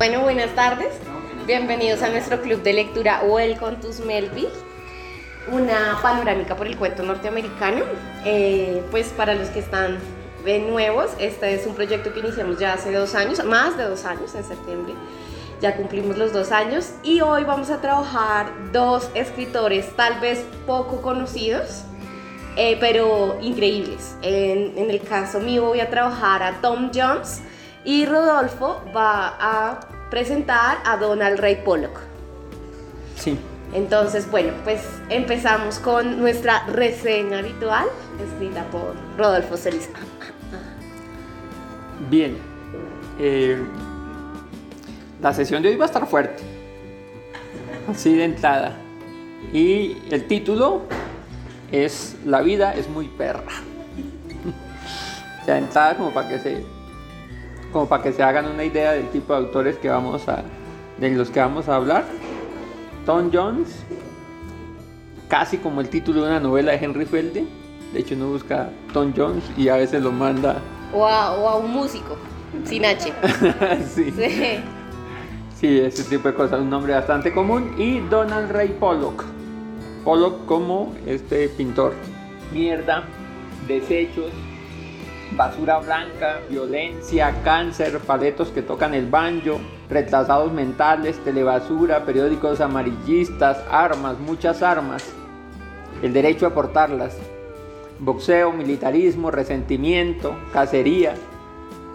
Bueno, buenas tardes. Bienvenidos a nuestro club de lectura Welcome to Melville, una panorámica por el cuento norteamericano. Eh, pues para los que están de nuevos, este es un proyecto que iniciamos ya hace dos años, más de dos años, en septiembre. Ya cumplimos los dos años y hoy vamos a trabajar dos escritores tal vez poco conocidos, eh, pero increíbles. En, en el caso mío voy a trabajar a Tom Jones y Rodolfo va a presentar a Donald Ray Pollock. Sí. Entonces, bueno, pues empezamos con nuestra reseña habitual, escrita por Rodolfo Celiza. Bien. Eh, la sesión de hoy va a estar fuerte. Así de entrada. Y el título es La vida es muy perra. Ya de entrada como para que se como para que se hagan una idea del tipo de autores que vamos a de los que vamos a hablar. Tom Jones, casi como el título de una novela de Henry Felde. De hecho, uno busca Tom Jones y a veces lo manda. O a, o a un músico, sin H. sí. Sí. Sí, ese tipo de cosas, un nombre bastante común. Y Donald Ray Pollock. Pollock como este pintor. Mierda, desechos, basura blanca, violencia, cáncer, paletos que tocan el banjo, retrasados mentales, telebasura, periódicos amarillistas, armas, muchas armas, el derecho a portarlas, boxeo, militarismo, resentimiento, cacería,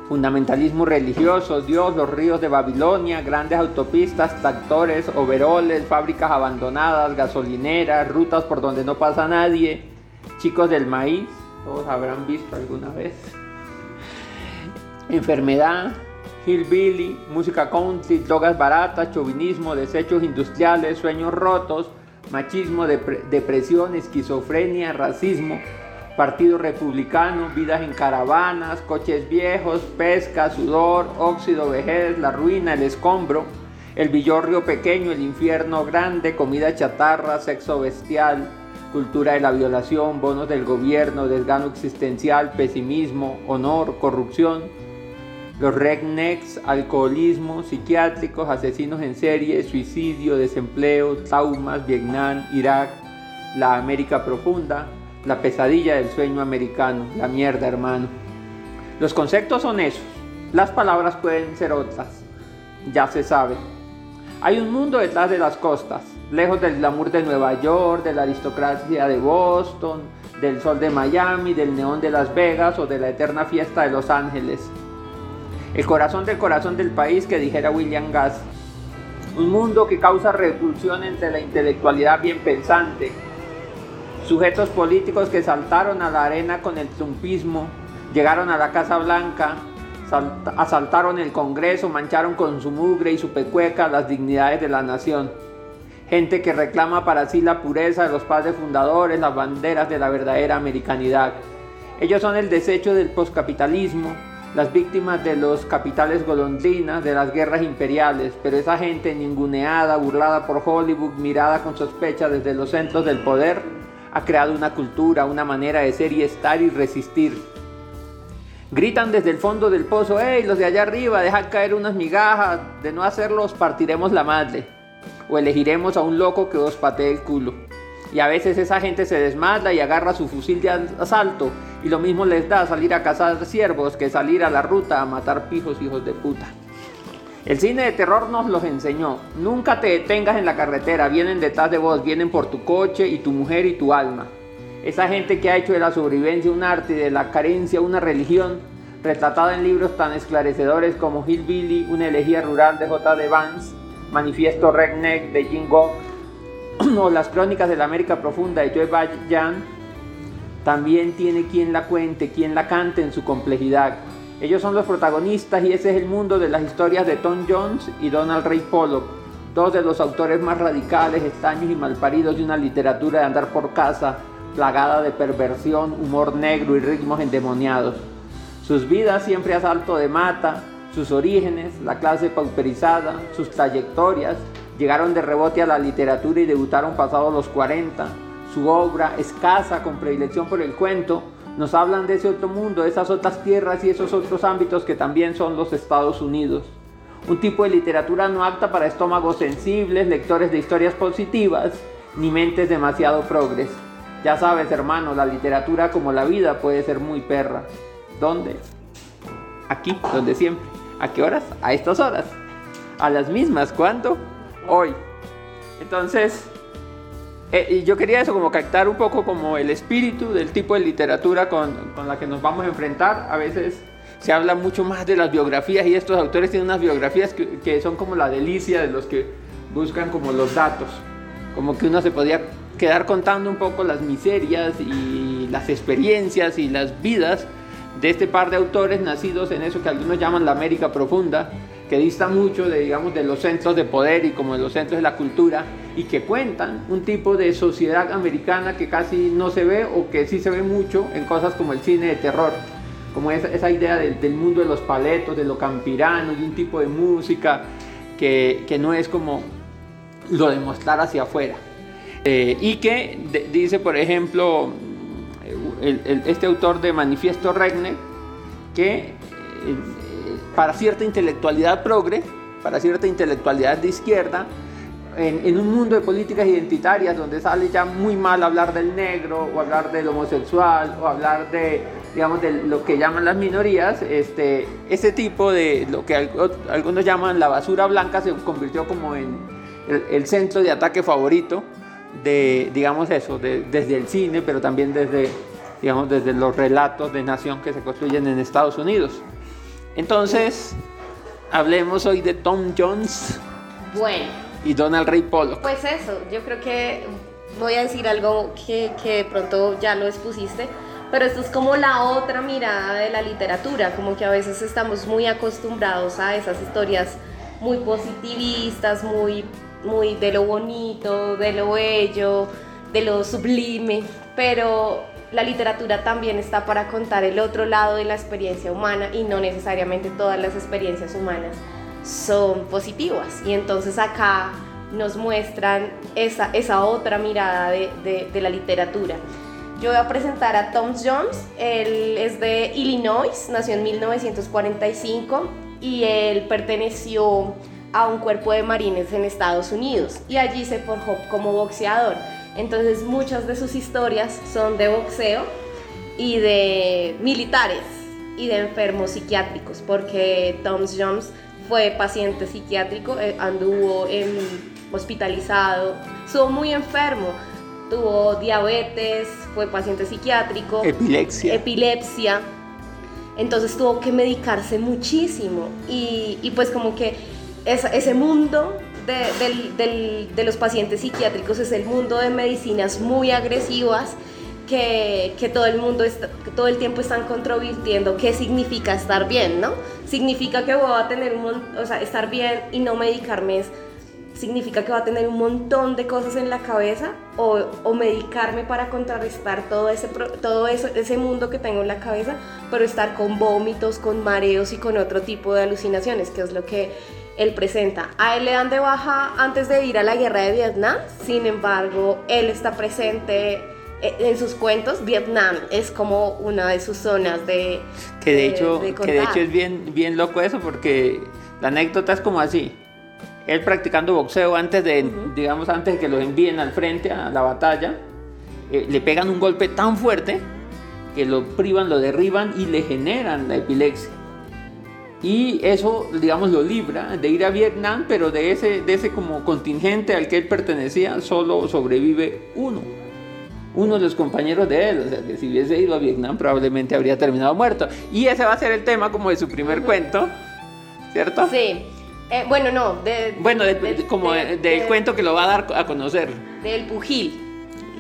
fundamentalismo religioso, Dios, los ríos de Babilonia, grandes autopistas, tractores, overoles, fábricas abandonadas, gasolineras, rutas por donde no pasa nadie, chicos del maíz, todos habrán visto alguna vez. Enfermedad, hillbilly, música country, drogas baratas, chauvinismo, desechos industriales, sueños rotos, machismo, depresión, esquizofrenia, racismo, Partido Republicano, vidas en caravanas, coches viejos, pesca, sudor, óxido, vejez, la ruina, el escombro, el villorrio pequeño, el infierno grande, comida chatarra, sexo bestial, cultura de la violación, bonos del gobierno, desgano existencial, pesimismo, honor, corrupción, los rednecks, alcoholismo, psiquiátricos, asesinos en serie, suicidio, desempleo, traumas, Vietnam, Irak, la América profunda, la pesadilla del sueño americano, la mierda hermano. Los conceptos son esos, las palabras pueden ser otras, ya se sabe. Hay un mundo detrás de las costas, lejos del glamour de Nueva York, de la aristocracia de Boston, del sol de Miami, del neón de Las Vegas o de la eterna fiesta de Los Ángeles. El corazón del corazón del país que dijera William Gass. Un mundo que causa repulsión entre la intelectualidad bien pensante, sujetos políticos que saltaron a la arena con el trumpismo, llegaron a la Casa Blanca, asaltaron el Congreso, mancharon con su mugre y su pecueca las dignidades de la nación. Gente que reclama para sí la pureza de los padres fundadores, las banderas de la verdadera americanidad. Ellos son el desecho del poscapitalismo, las víctimas de los capitales golondrinas, de las guerras imperiales, pero esa gente ninguneada, burlada por Hollywood, mirada con sospecha desde los centros del poder, ha creado una cultura, una manera de ser y estar y resistir. Gritan desde el fondo del pozo, ¡Ey, los de allá arriba, dejan caer unas migajas! De no hacerlos partiremos la madre. O elegiremos a un loco que os patee el culo. Y a veces esa gente se desmadla y agarra su fusil de asalto. Y lo mismo les da salir a cazar ciervos que salir a la ruta a matar pijos hijos de puta. El cine de terror nos los enseñó. Nunca te detengas en la carretera, vienen detrás de vos, vienen por tu coche y tu mujer y tu alma. Esa gente que ha hecho de la sobrevivencia un arte y de la carencia una religión, retratada en libros tan esclarecedores como Hillbilly, una elegía rural de J. de Vance, Manifiesto Redneck de Jim Gogg, o Las Crónicas de la América Profunda de Joe Jan, también tiene quien la cuente, quien la cante en su complejidad. Ellos son los protagonistas y ese es el mundo de las historias de Tom Jones y Donald Ray Pollock, dos de los autores más radicales, extraños y malparidos de una literatura de andar por casa, plagada de perversión, humor negro y ritmos endemoniados. Sus vidas siempre a salto de mata, sus orígenes, la clase pauperizada, sus trayectorias, llegaron de rebote a la literatura y debutaron pasados los 40. Su obra, escasa con predilección por el cuento, nos hablan de ese otro mundo, de esas otras tierras y esos otros ámbitos que también son los Estados Unidos. un tipo de literatura no apta para estómagos sensibles, lectores de historias positivas, ni mentes demasiado progres. Ya sabes, hermano, la literatura como la vida puede ser muy perra. ¿Dónde? Aquí, donde siempre. ¿A qué horas? A estas horas. A las mismas. ¿Cuándo? Hoy. Entonces, eh, yo quería eso, como captar un poco como el espíritu del tipo de literatura con, con la que nos vamos a enfrentar. A veces se habla mucho más de las biografías y estos autores tienen unas biografías que, que, son como la delicia de los que buscan como los datos. Como que uno se podía quedar contando un poco las miserias y las experiencias y las vidas de este par de autores nacidos en eso que algunos llaman la América profunda, que dista mucho de, digamos, de los centros de poder y como de los centros de la cultura y que cuentan un tipo de sociedad americana que casi no se ve o que sí se ve mucho en cosas como el cine de terror, como esa, idea del, mundo de los paletos, de lo campirano, de un tipo de música que, que no es como lo de mostrar hacia afuera. Eh, y que dice, por ejemplo, el, el, este autor de Manifiesto Regne, que eh, para cierta intelectualidad progre, para cierta intelectualidad de izquierda, en, en, un mundo de políticas identitarias donde sale ya muy mal hablar del negro o hablar del homosexual o hablar de, digamos, de lo que llaman las minorías, este, ese tipo de lo que algunos llaman la basura blanca se convirtió como en el, el centro de ataque favorito de, digamos eso, de, desde el cine, pero también desde, digamos, desde los relatos de nación que se construyen en Estados Unidos. Entonces, hablemos hoy de Tom Jones. Bueno. Y Donald Ray Pollock. Pues eso, yo creo que voy a decir algo que, que de pronto ya lo expusiste, pero esto es como la otra mirada de la literatura, como que a veces estamos muy acostumbrados a esas historias muy positivistas, muy, muy de lo bonito, de lo bello, de lo sublime, pero la literatura también está para contar el otro lado de la experiencia humana y no necesariamente todas las experiencias humanas son positivas. Y entonces acá nos muestran esa, esa otra mirada de, de, de la literatura. Yo voy a presentar a Tom Jones, él es de Illinois, nació en 1945 y él perteneció a un cuerpo de marines en Estados Unidos y allí se forjó como boxeador. Entonces muchas de sus historias son de boxeo y de militares y de enfermos psiquiátricos, porque Tom Jones fue paciente psiquiátrico, eh, anduvo en, hospitalizado, estuvo muy enfermo, tuvo diabetes, fue paciente psiquiátrico, epilepsia. epilepsia entonces tuvo que medicarse muchísimo y, y pues como que esa, ese mundo de, los pacientes psiquiátricos es el mundo de medicinas muy agresivas que, todo el mundo está, que todo el tiempo están controvirtiendo qué significa estar bien, ¿no? Significa que voy a tener un, o sea, estar bien y no medicarme significa que va a tener un montón de cosas en la cabeza o, o medicarme para contrarrestar todo, ese, todo eso, ese mundo que tengo en la cabeza, pero estar con vómitos, con mareos y con otro tipo de alucinaciones, que es lo que él presenta. A él le dan de baja antes de ir a la guerra de Vietnam, sin embargo, él está presente en sus cuentos. Vietnam es como una de sus zonas de... Que de, hecho, de que de hecho es bien, bien loco eso porque la anécdota es como así él practicando boxeo antes de, uh -huh. digamos, antes de que lo envíen al frente a la batalla, eh, le pegan un golpe tan fuerte que lo privan, lo derriban y le generan la epilepsia. Y eso, digamos, lo libra de ir a Vietnam, pero de ese, de ese como contingente al que él pertenecía, solo sobrevive uno. Uno de los compañeros de él, o sea, que si hubiese ido a Vietnam probablemente habría terminado muerto. Y ese va a ser el tema como de su primer cuento, ¿cierto? Sí. Eh, bueno, no, de, bueno, de, de, como del de, cuento que lo va a dar a conocer. Del Pugil.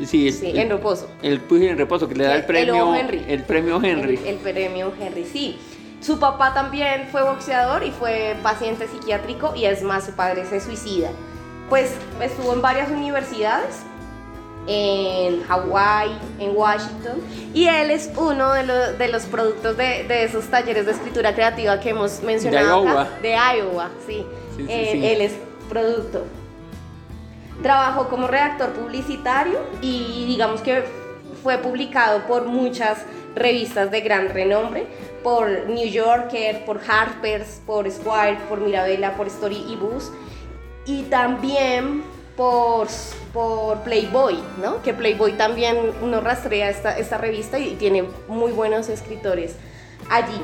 Sí, el, sí, en reposo. El Pugil en reposo, que le da el premio Henry. El premio Henry. El, el, premio Henry, sí. Su papá también fue boxeador y fue paciente psiquiátrico y es más, su padre se suicida. Pues estuvo en varias universidades, en Hawái, en Washington, y él es uno de, lo, de los productos de, de, esos talleres de escritura creativa que hemos mencionado de Iowa, acá, de Iowa sí. Sí, sí, eh, sí. Él es producto. Trabajó como redactor publicitario y digamos que fue publicado por muchas revistas de gran renombre, por New Yorker, por Harper's, por Squire, por Mirabella, por Story y Books y también por, por Playboy, ¿no? Que Playboy también uno rastrea esta, esta revista y tiene muy buenos escritores allí.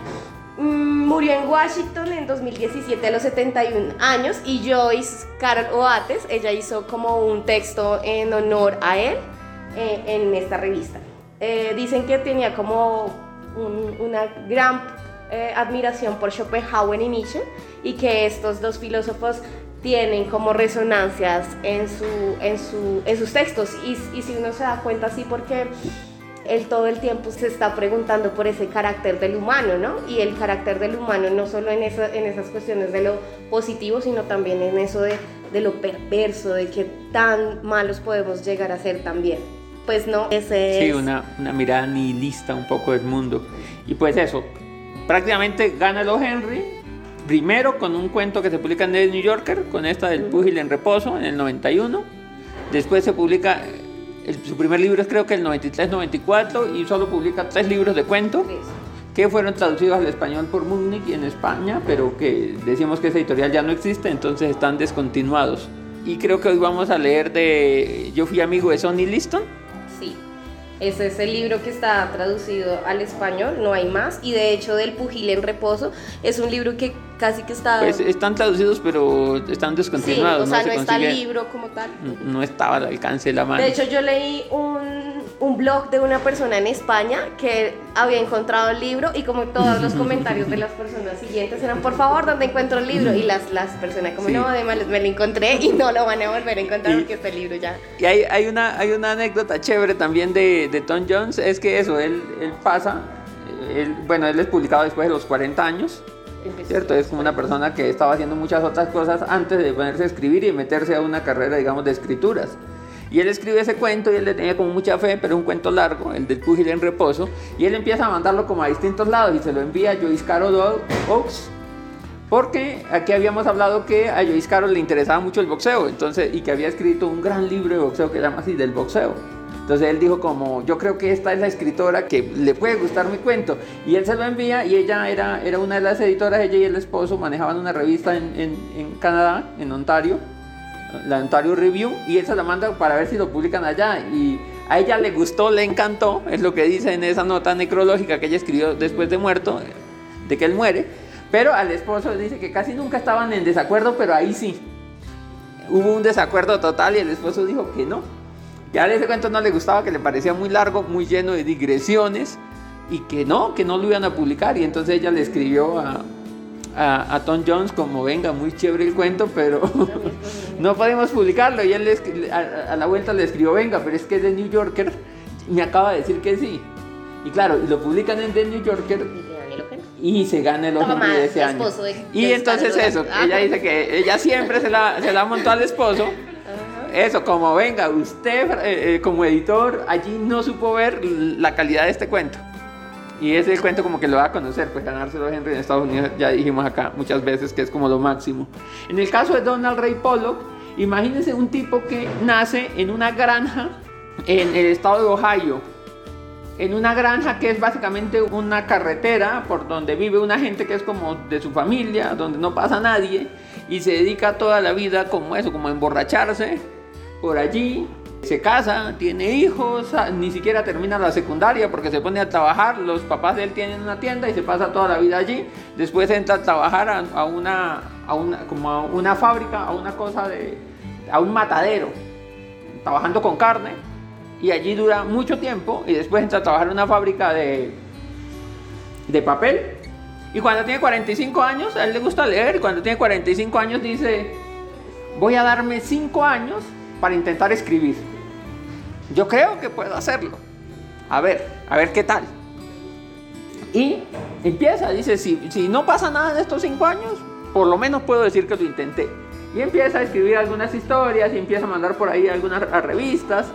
Mm, murió en Washington en 2017 a los 71 años y Joyce Carol Oates, ella hizo como un texto en honor a él eh, en esta revista. Eh, dicen que tenía como una gran eh, admiración por Schopenhauer y Nietzsche y que estos dos filósofos tienen como resonancias en, su, en, su, en sus textos y, y si uno se da cuenta así porque él todo el tiempo se está preguntando por ese carácter del humano, ¿no? Y el carácter del humano no solo en, en esas cuestiones de lo positivo, sino también en eso de, de, lo perverso, de que tan malos podemos llegar a ser también. Pues no, ese Sí, una, una mirada nihilista un poco del mundo. Y pues eso, prácticamente gana lo Henry, primero con un cuento que se publica en el New Yorker, con esta del Púgil en Reposo en el 91. Después se publica su primer libro es creo que el 93-94 y solo publica tres libros de cuento que fueron traducidos al español por Munich en España, pero que decimos que esa editorial ya no existe, entonces están descontinuados. Y creo que hoy vamos a leer de Yo fui amigo de Sonny Liston. Ese es el libro que está traducido al español, no hay más. Y de hecho, del Pugil en Reposo es un libro que casi que está. Pues están traducidos, pero están descontinuados. Sí, o sea, no, está el libro como tal. No, estaba al alcance de la mano. De hecho, yo leí un, un, blog de una persona en España que había encontrado el libro y como todos los comentarios de las personas siguientes eran, por favor, ¿dónde encuentro el libro? Y las, las personas como, no, además me lo encontré y no lo van a volver a encontrar porque este libro ya... Y hay, hay, una, hay una anécdota chévere también de, de Tom Jones, es que eso, él, él pasa, él, bueno, él es publicado después de los 40 años ¿cierto? Es como una persona que estaba haciendo muchas otras cosas antes de ponerse a escribir y meterse a una carrera, digamos, de escrituras. Y él escribe ese cuento y él le tenía como mucha fe, pero es un cuento largo, el del Púgil en reposo, y él empieza a mandarlo como a distintos lados y se lo envía a Joyce Carol Oaks, porque aquí habíamos hablado que a Joyce Carol le interesaba mucho el boxeo, entonces, y que había escrito un gran libro de boxeo que se llama así, del boxeo. Entonces él dijo como, yo creo que esta es la escritora que le puede gustar mi cuento. Y él se lo envía y ella era, era una de las editoras, ella y el esposo manejaban una revista en, en, en Canadá, en Ontario, la Ontario Review, y él se la manda para ver si lo publican allá. Y a ella le gustó, le encantó, es lo que dice en esa nota necrológica que ella escribió después de muerto, de que él muere. Pero al esposo dice que casi nunca estaban en desacuerdo, pero ahí sí. Hubo un desacuerdo total y el esposo dijo que no, ya ese cuento no le gustaba, que le parecía muy largo, muy lleno de digresiones y que no, que no lo iban a publicar. Y entonces ella le escribió a, a, Tom Jones como, venga, muy chévere el cuento, pero no podemos publicarlo. Y él a, la vuelta le escribió, venga, pero es que es de New Yorker, me acaba de decir que sí. Y claro, lo publican en The New Yorker y se gana el ojo de ese año. y entonces eso, ella dice que ella siempre se la, se la montó al esposo eso, como venga, usted eh, eh, como editor allí no supo ver la calidad de este cuento. Y ese cuento como que lo va a conocer, pues ganárselo Henry en Estados Unidos, ya dijimos acá muchas veces que es como lo máximo. En el caso de Donald Ray Pollock, imagínense un tipo que nace en una granja en el estado de Ohio, en una granja que es básicamente una carretera por donde vive una gente que es como de su familia, donde no pasa nadie y se dedica toda la vida como eso, como a emborracharse por allí, se casa, tiene hijos, ah, ni siquiera termina la secundaria porque se pone a trabajar, los papás de él tienen una tienda y se pasa toda la vida allí, después entra a trabajar a, una, a una, como a una fábrica, a una cosa de, a un matadero, trabajando con carne. Y allí dura mucho tiempo y después entra a trabajar en una fábrica de, de papel. Y cuando tiene 45 años, a él le gusta leer, y cuando tiene 45 años dice, voy a darme 5 años para intentar escribir. Yo creo que puedo hacerlo. A ver, a ver qué tal. Y empieza, dice, si, si no pasa nada en estos cinco años, por lo menos puedo decir que lo intenté. Y empieza a escribir algunas historias y empieza a mandar por ahí algunas revistas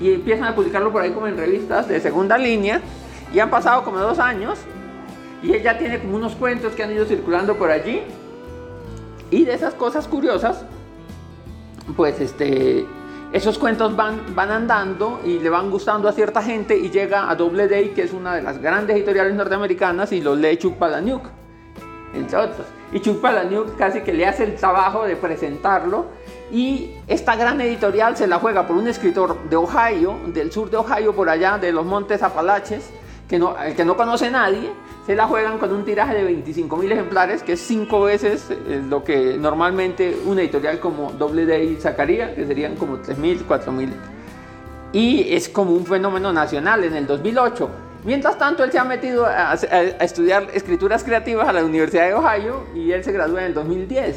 y empiezan a publicarlo por ahí como en revistas de segunda línea. Y han pasado como dos años y ella tiene como unos cuentos que han ido circulando por allí. Y de esas cosas curiosas, pues este, esos cuentos van, van andando y le van gustando a cierta gente y llega a Doubleday, que es una de las grandes editoriales norteamericanas, y lo lee Chuck Palahniuk, entre otros. Y Chuck Palahniuk casi que le hace el trabajo de presentarlo y esta gran editorial se la juega por un escritor de Ohio, del sur de Ohio, por allá de los montes Apalaches, que no, que no conoce nadie, se la juegan con un tiraje de 25 mil ejemplares, que es cinco veces eh, lo que normalmente una editorial como Doubleday sacaría, que serían como 3 mil, 4 mil. Y es como un fenómeno nacional en el 2008. Mientras tanto, él se ha metido a estudiar escrituras creativas a la Universidad de Ohio y él se gradúa en el 2010,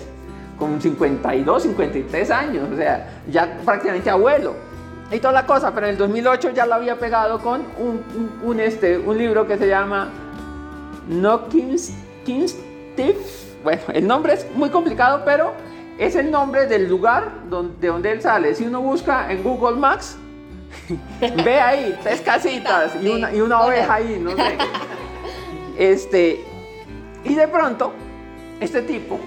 con 52, 53 años, o sea, ya prácticamente abuelo y toda la cosa, pero en el 2008 ya lo había pegado con un, un, un este, un libro que se llama no King's, Bueno, el nombre es muy complicado, pero es el nombre del lugar donde, de donde él sale. Si uno busca en Google Maps, ve ahí tres casitas y una, y una oveja ahí, no sé. Este, y de pronto, este tipo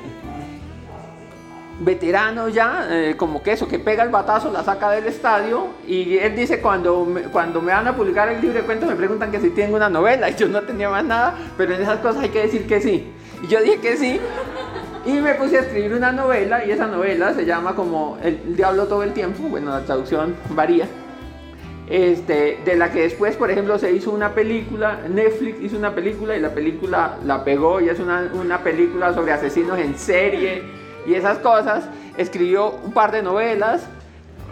veterano ya, eh, como que eso, que pega el batazo, la saca del estadio y él dice cuando me, cuando me van a publicar el libro de cuentos me preguntan que si tengo una novela y yo no tenía más nada, pero en esas cosas hay que decir que sí. Y yo dije que sí y me puse a escribir una novela y esa novela se llama como El diablo todo el tiempo, bueno la traducción varía. Este, de la que después, por ejemplo, se hizo una película, Netflix hizo una película y la película la pegó y es una, una película sobre asesinos en serie y esas cosas. Escribió un par de novelas,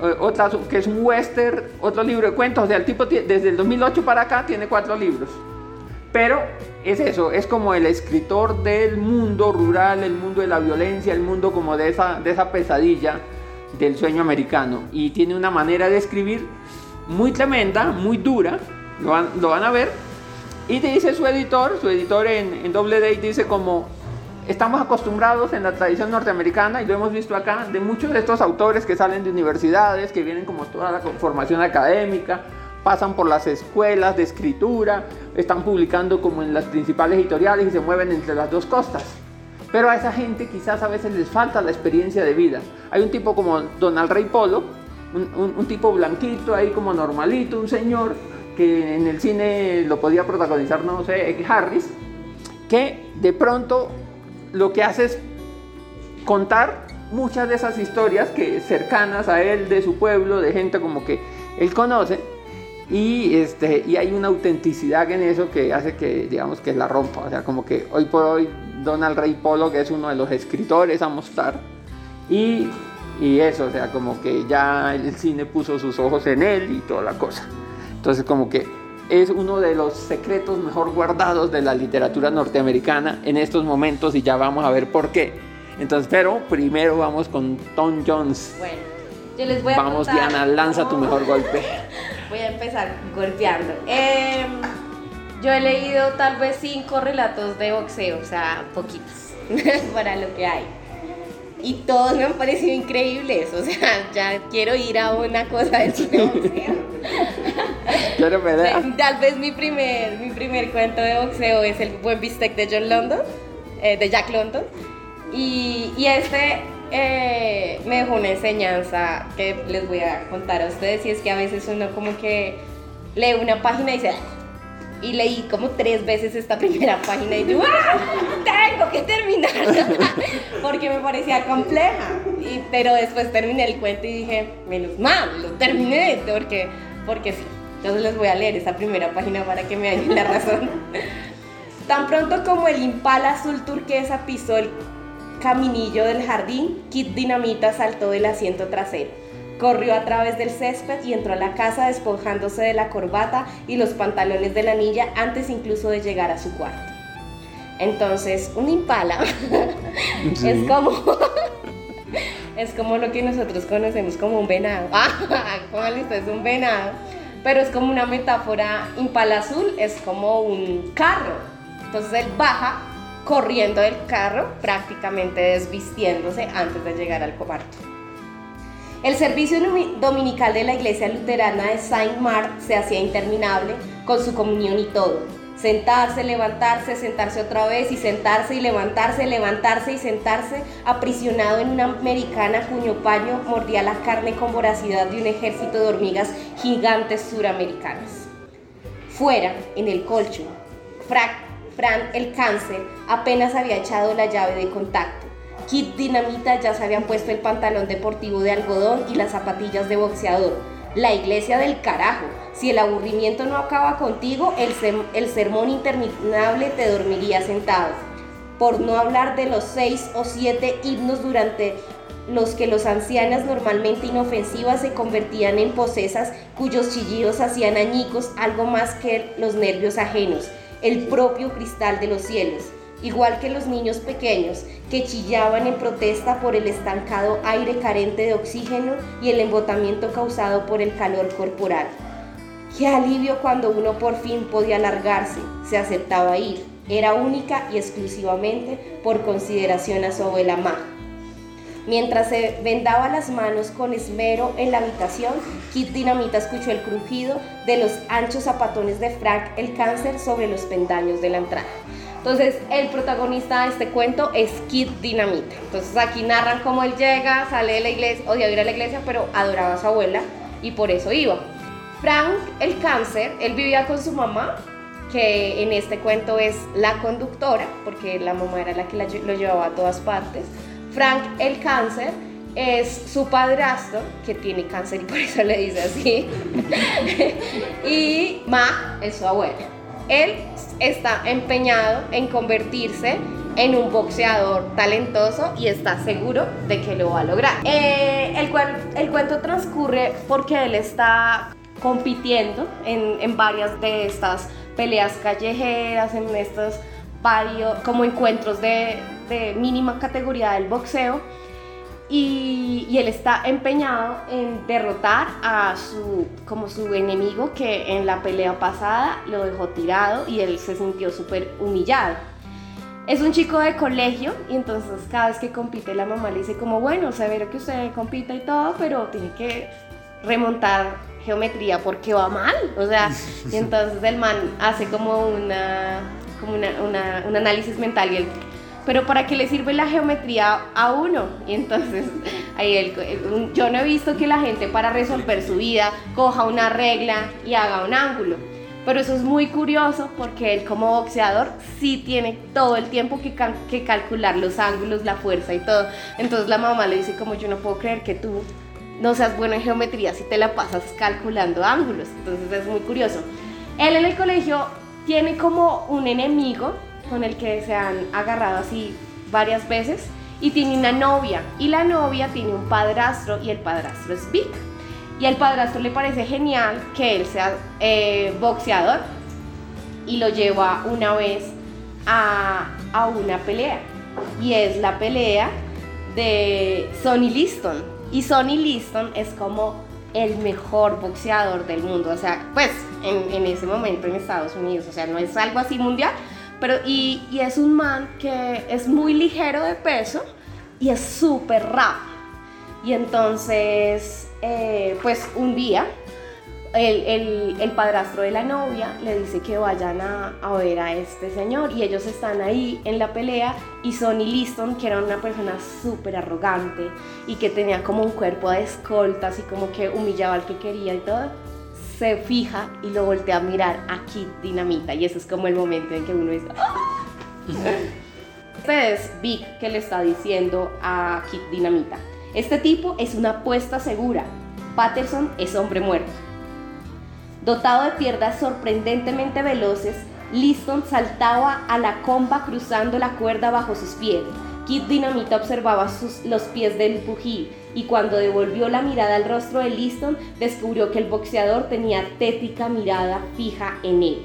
eh, otra que es un western, otro libro de cuentos. O sea, tipo desde el 2008 para acá tiene cuatro libros. Pero es eso, es como el escritor del mundo rural, el mundo de la violencia, el mundo como de esa, pesadilla del sueño americano. Y tiene una manera de escribir muy tremenda, muy dura, lo van, lo van a ver. Y dice su editor, su editor en, en Double Day dice como estamos acostumbrados en la tradición norteamericana y lo hemos visto acá de muchos de estos autores que salen de universidades, que vienen como toda la formación académica, pasan por las escuelas de escritura, están publicando como en las principales editoriales y se mueven entre las dos costas. Pero a esa gente quizás a veces les falta la experiencia de vida. Hay un tipo como Donald Ray Polo, un, un tipo blanquito ahí como normalito, un señor que en el cine lo podía protagonizar, no sé, Harris, que de pronto lo que hace es contar muchas de esas historias que cercanas a él, de su pueblo, de gente como que él conoce. Y, este, y hay una autenticidad en eso que hace que, digamos, que la rompa. O sea, como que hoy por hoy Donald Ray que es uno de los escritores a mostrar, y, y eso, o sea, como que ya el cine puso sus ojos en él y toda la cosa. Entonces, como que es uno de los secretos mejor guardados de la literatura norteamericana en estos momentos y ya vamos a ver por qué. Entonces, pero primero vamos con Tom Jones. Bueno, yo les voy a Vamos Diana, lanza tu mejor golpe. Voy a empezar golpeando. Eh, yo he leído tal vez cinco relatos de boxeo, o sea, poquitos para lo que hay y todos me han parecido increíbles. O sea, ya quiero ir a una cosa de cine boxeo. Quiero Tal vez mi primer, mi primer cuento de boxeo es el buen bistec de John London, eh, de Jack London. Y, y este eh, me dejó una enseñanza que les voy a contar a ustedes. Y es que a veces uno como que lee una página y dice, y leí como tres veces esta primera página y yo, ¡ah! Tengo que terminarla porque me parecía compleja. Pero después terminé el cuento y dije, menos mal, lo terminé porque, porque sí. Entonces les voy a leer esta primera página para que me hayan la razón. Tan pronto como el impala azul turquesa pisó el caminillo del jardín, Kit Dinamita saltó del asiento trasero Corrió a través del césped y entró a la casa despojándose de la corbata y los pantalones de la niña antes incluso de llegar a su cuarto. Entonces, un impala es como es como lo que nosotros conocemos como un venado. Póngale es un venado. Pero es como una metáfora, impala azul es como un carro. Entonces él baja corriendo del carro, prácticamente desvistiéndose antes de llegar al cuarto. El servicio dominical de la iglesia luterana de Saint Mark se hacía interminable con su comunión y todo. Sentarse, levantarse, sentarse otra vez y sentarse y levantarse, levantarse y sentarse, aprisionado en una americana cuyo paño mordía la carne con voracidad de un ejército de hormigas gigantes suramericanas. Fuera, en el colcho, Frank, Fran el cáncer apenas había echado la llave de contacto. Kit Dinamita ya se habían puesto el pantalón deportivo de algodón y las zapatillas de boxeador. La iglesia del carajo. Si el aburrimiento no acaba contigo, el, el sermón interminable te dormiría sentado. Por no hablar de los seis o siete himnos durante los que los ancianas normalmente inofensivas se convertían en posesas cuyos chillidos hacían añicos algo más que los nervios ajenos, el propio cristal de los cielos igual que los niños pequeños que chillaban en protesta por el estancado aire carente de oxígeno y el embotamiento causado por el calor corporal. Qué alivio cuando uno por fin podía alargarse, se aceptaba ir, era única y exclusivamente por consideración a su abuela Ma. Mientras se vendaba las manos con esmero en la habitación, Kit Dinamita escuchó el crujido de los anchos zapatones de Frank el cáncer sobre los pendaños de la entrada. Entonces, el protagonista de este cuento es Kid Dinamita. Entonces, aquí narran cómo él llega, sale de la iglesia, odia ir a la iglesia, pero adoraba a su abuela y por eso iba. Frank, el cáncer, él vivía con su mamá, que en este cuento es la conductora, porque la mamá era la que lo llevaba a todas partes. Frank, el cáncer, es su padrastro, que tiene cáncer y por eso le dice así. y Ma es su abuela. Él está empeñado en convertirse en un boxeador talentoso y está seguro de que lo va a lograr. Eh, el, cuento transcurre porque él está compitiendo en, varias de estas peleas callejeras, en estos varios como encuentros de mínima categoría del boxeo y, él está empeñado en derrotar a su, como su enemigo que en la pelea pasada lo dejó tirado y él se sintió súper humillado. Es un chico de colegio y entonces cada vez que compite la mamá le dice como, bueno, severo que usted compita y todo, pero tiene que remontar geometría porque va mal. O sea, y entonces el man hace como, una, como una, un análisis mental y él pero ¿para qué le sirve la geometría a uno? Y entonces, ahí yo no he visto que la gente para resolver su vida coja una regla y haga un ángulo. Pero eso es muy curioso porque él como boxeador sí tiene todo el tiempo que, que calcular los ángulos, la fuerza y todo. Entonces la mamá le dice como yo no puedo creer que tú no seas bueno en geometría si te la pasas calculando ángulos. Entonces es muy curioso. Él en el colegio tiene como un enemigo con el que se han agarrado así varias veces y tiene una novia y la novia tiene un padrastro y el padrastro es Vic. Y al padrastro le parece genial que él sea eh, boxeador y lo lleva una vez a, a una pelea y es la pelea de Sonny Liston. Y Sonny Liston es como el mejor boxeador del mundo, o sea, pues en, en ese momento en Estados Unidos, o sea, no es algo así mundial, pero, y, y es un man que es muy ligero de peso y es súper rápido. Y entonces, eh, pues un día, el, el, el, padrastro de la novia le dice que vayan a, a, ver a este señor y ellos están ahí en la pelea y Sonny Liston, que era una persona súper arrogante y que tenía como un cuerpo de escolta, así como que humillaba al que quería y todo, se fija y lo voltea a mirar a Kid Dinamita y ese es como el momento en que uno dice ¡Ah! Este es Vic que le está diciendo a Kid Dinamita. Este tipo es una apuesta segura. Patterson es hombre muerto. Dotado de piernas sorprendentemente veloces, Liston saltaba a la comba cruzando la cuerda bajo sus pies. Kid Dinamita observaba sus, los pies del pugil y cuando devolvió la mirada al rostro de Liston, descubrió que el boxeador tenía tétrica mirada fija en él.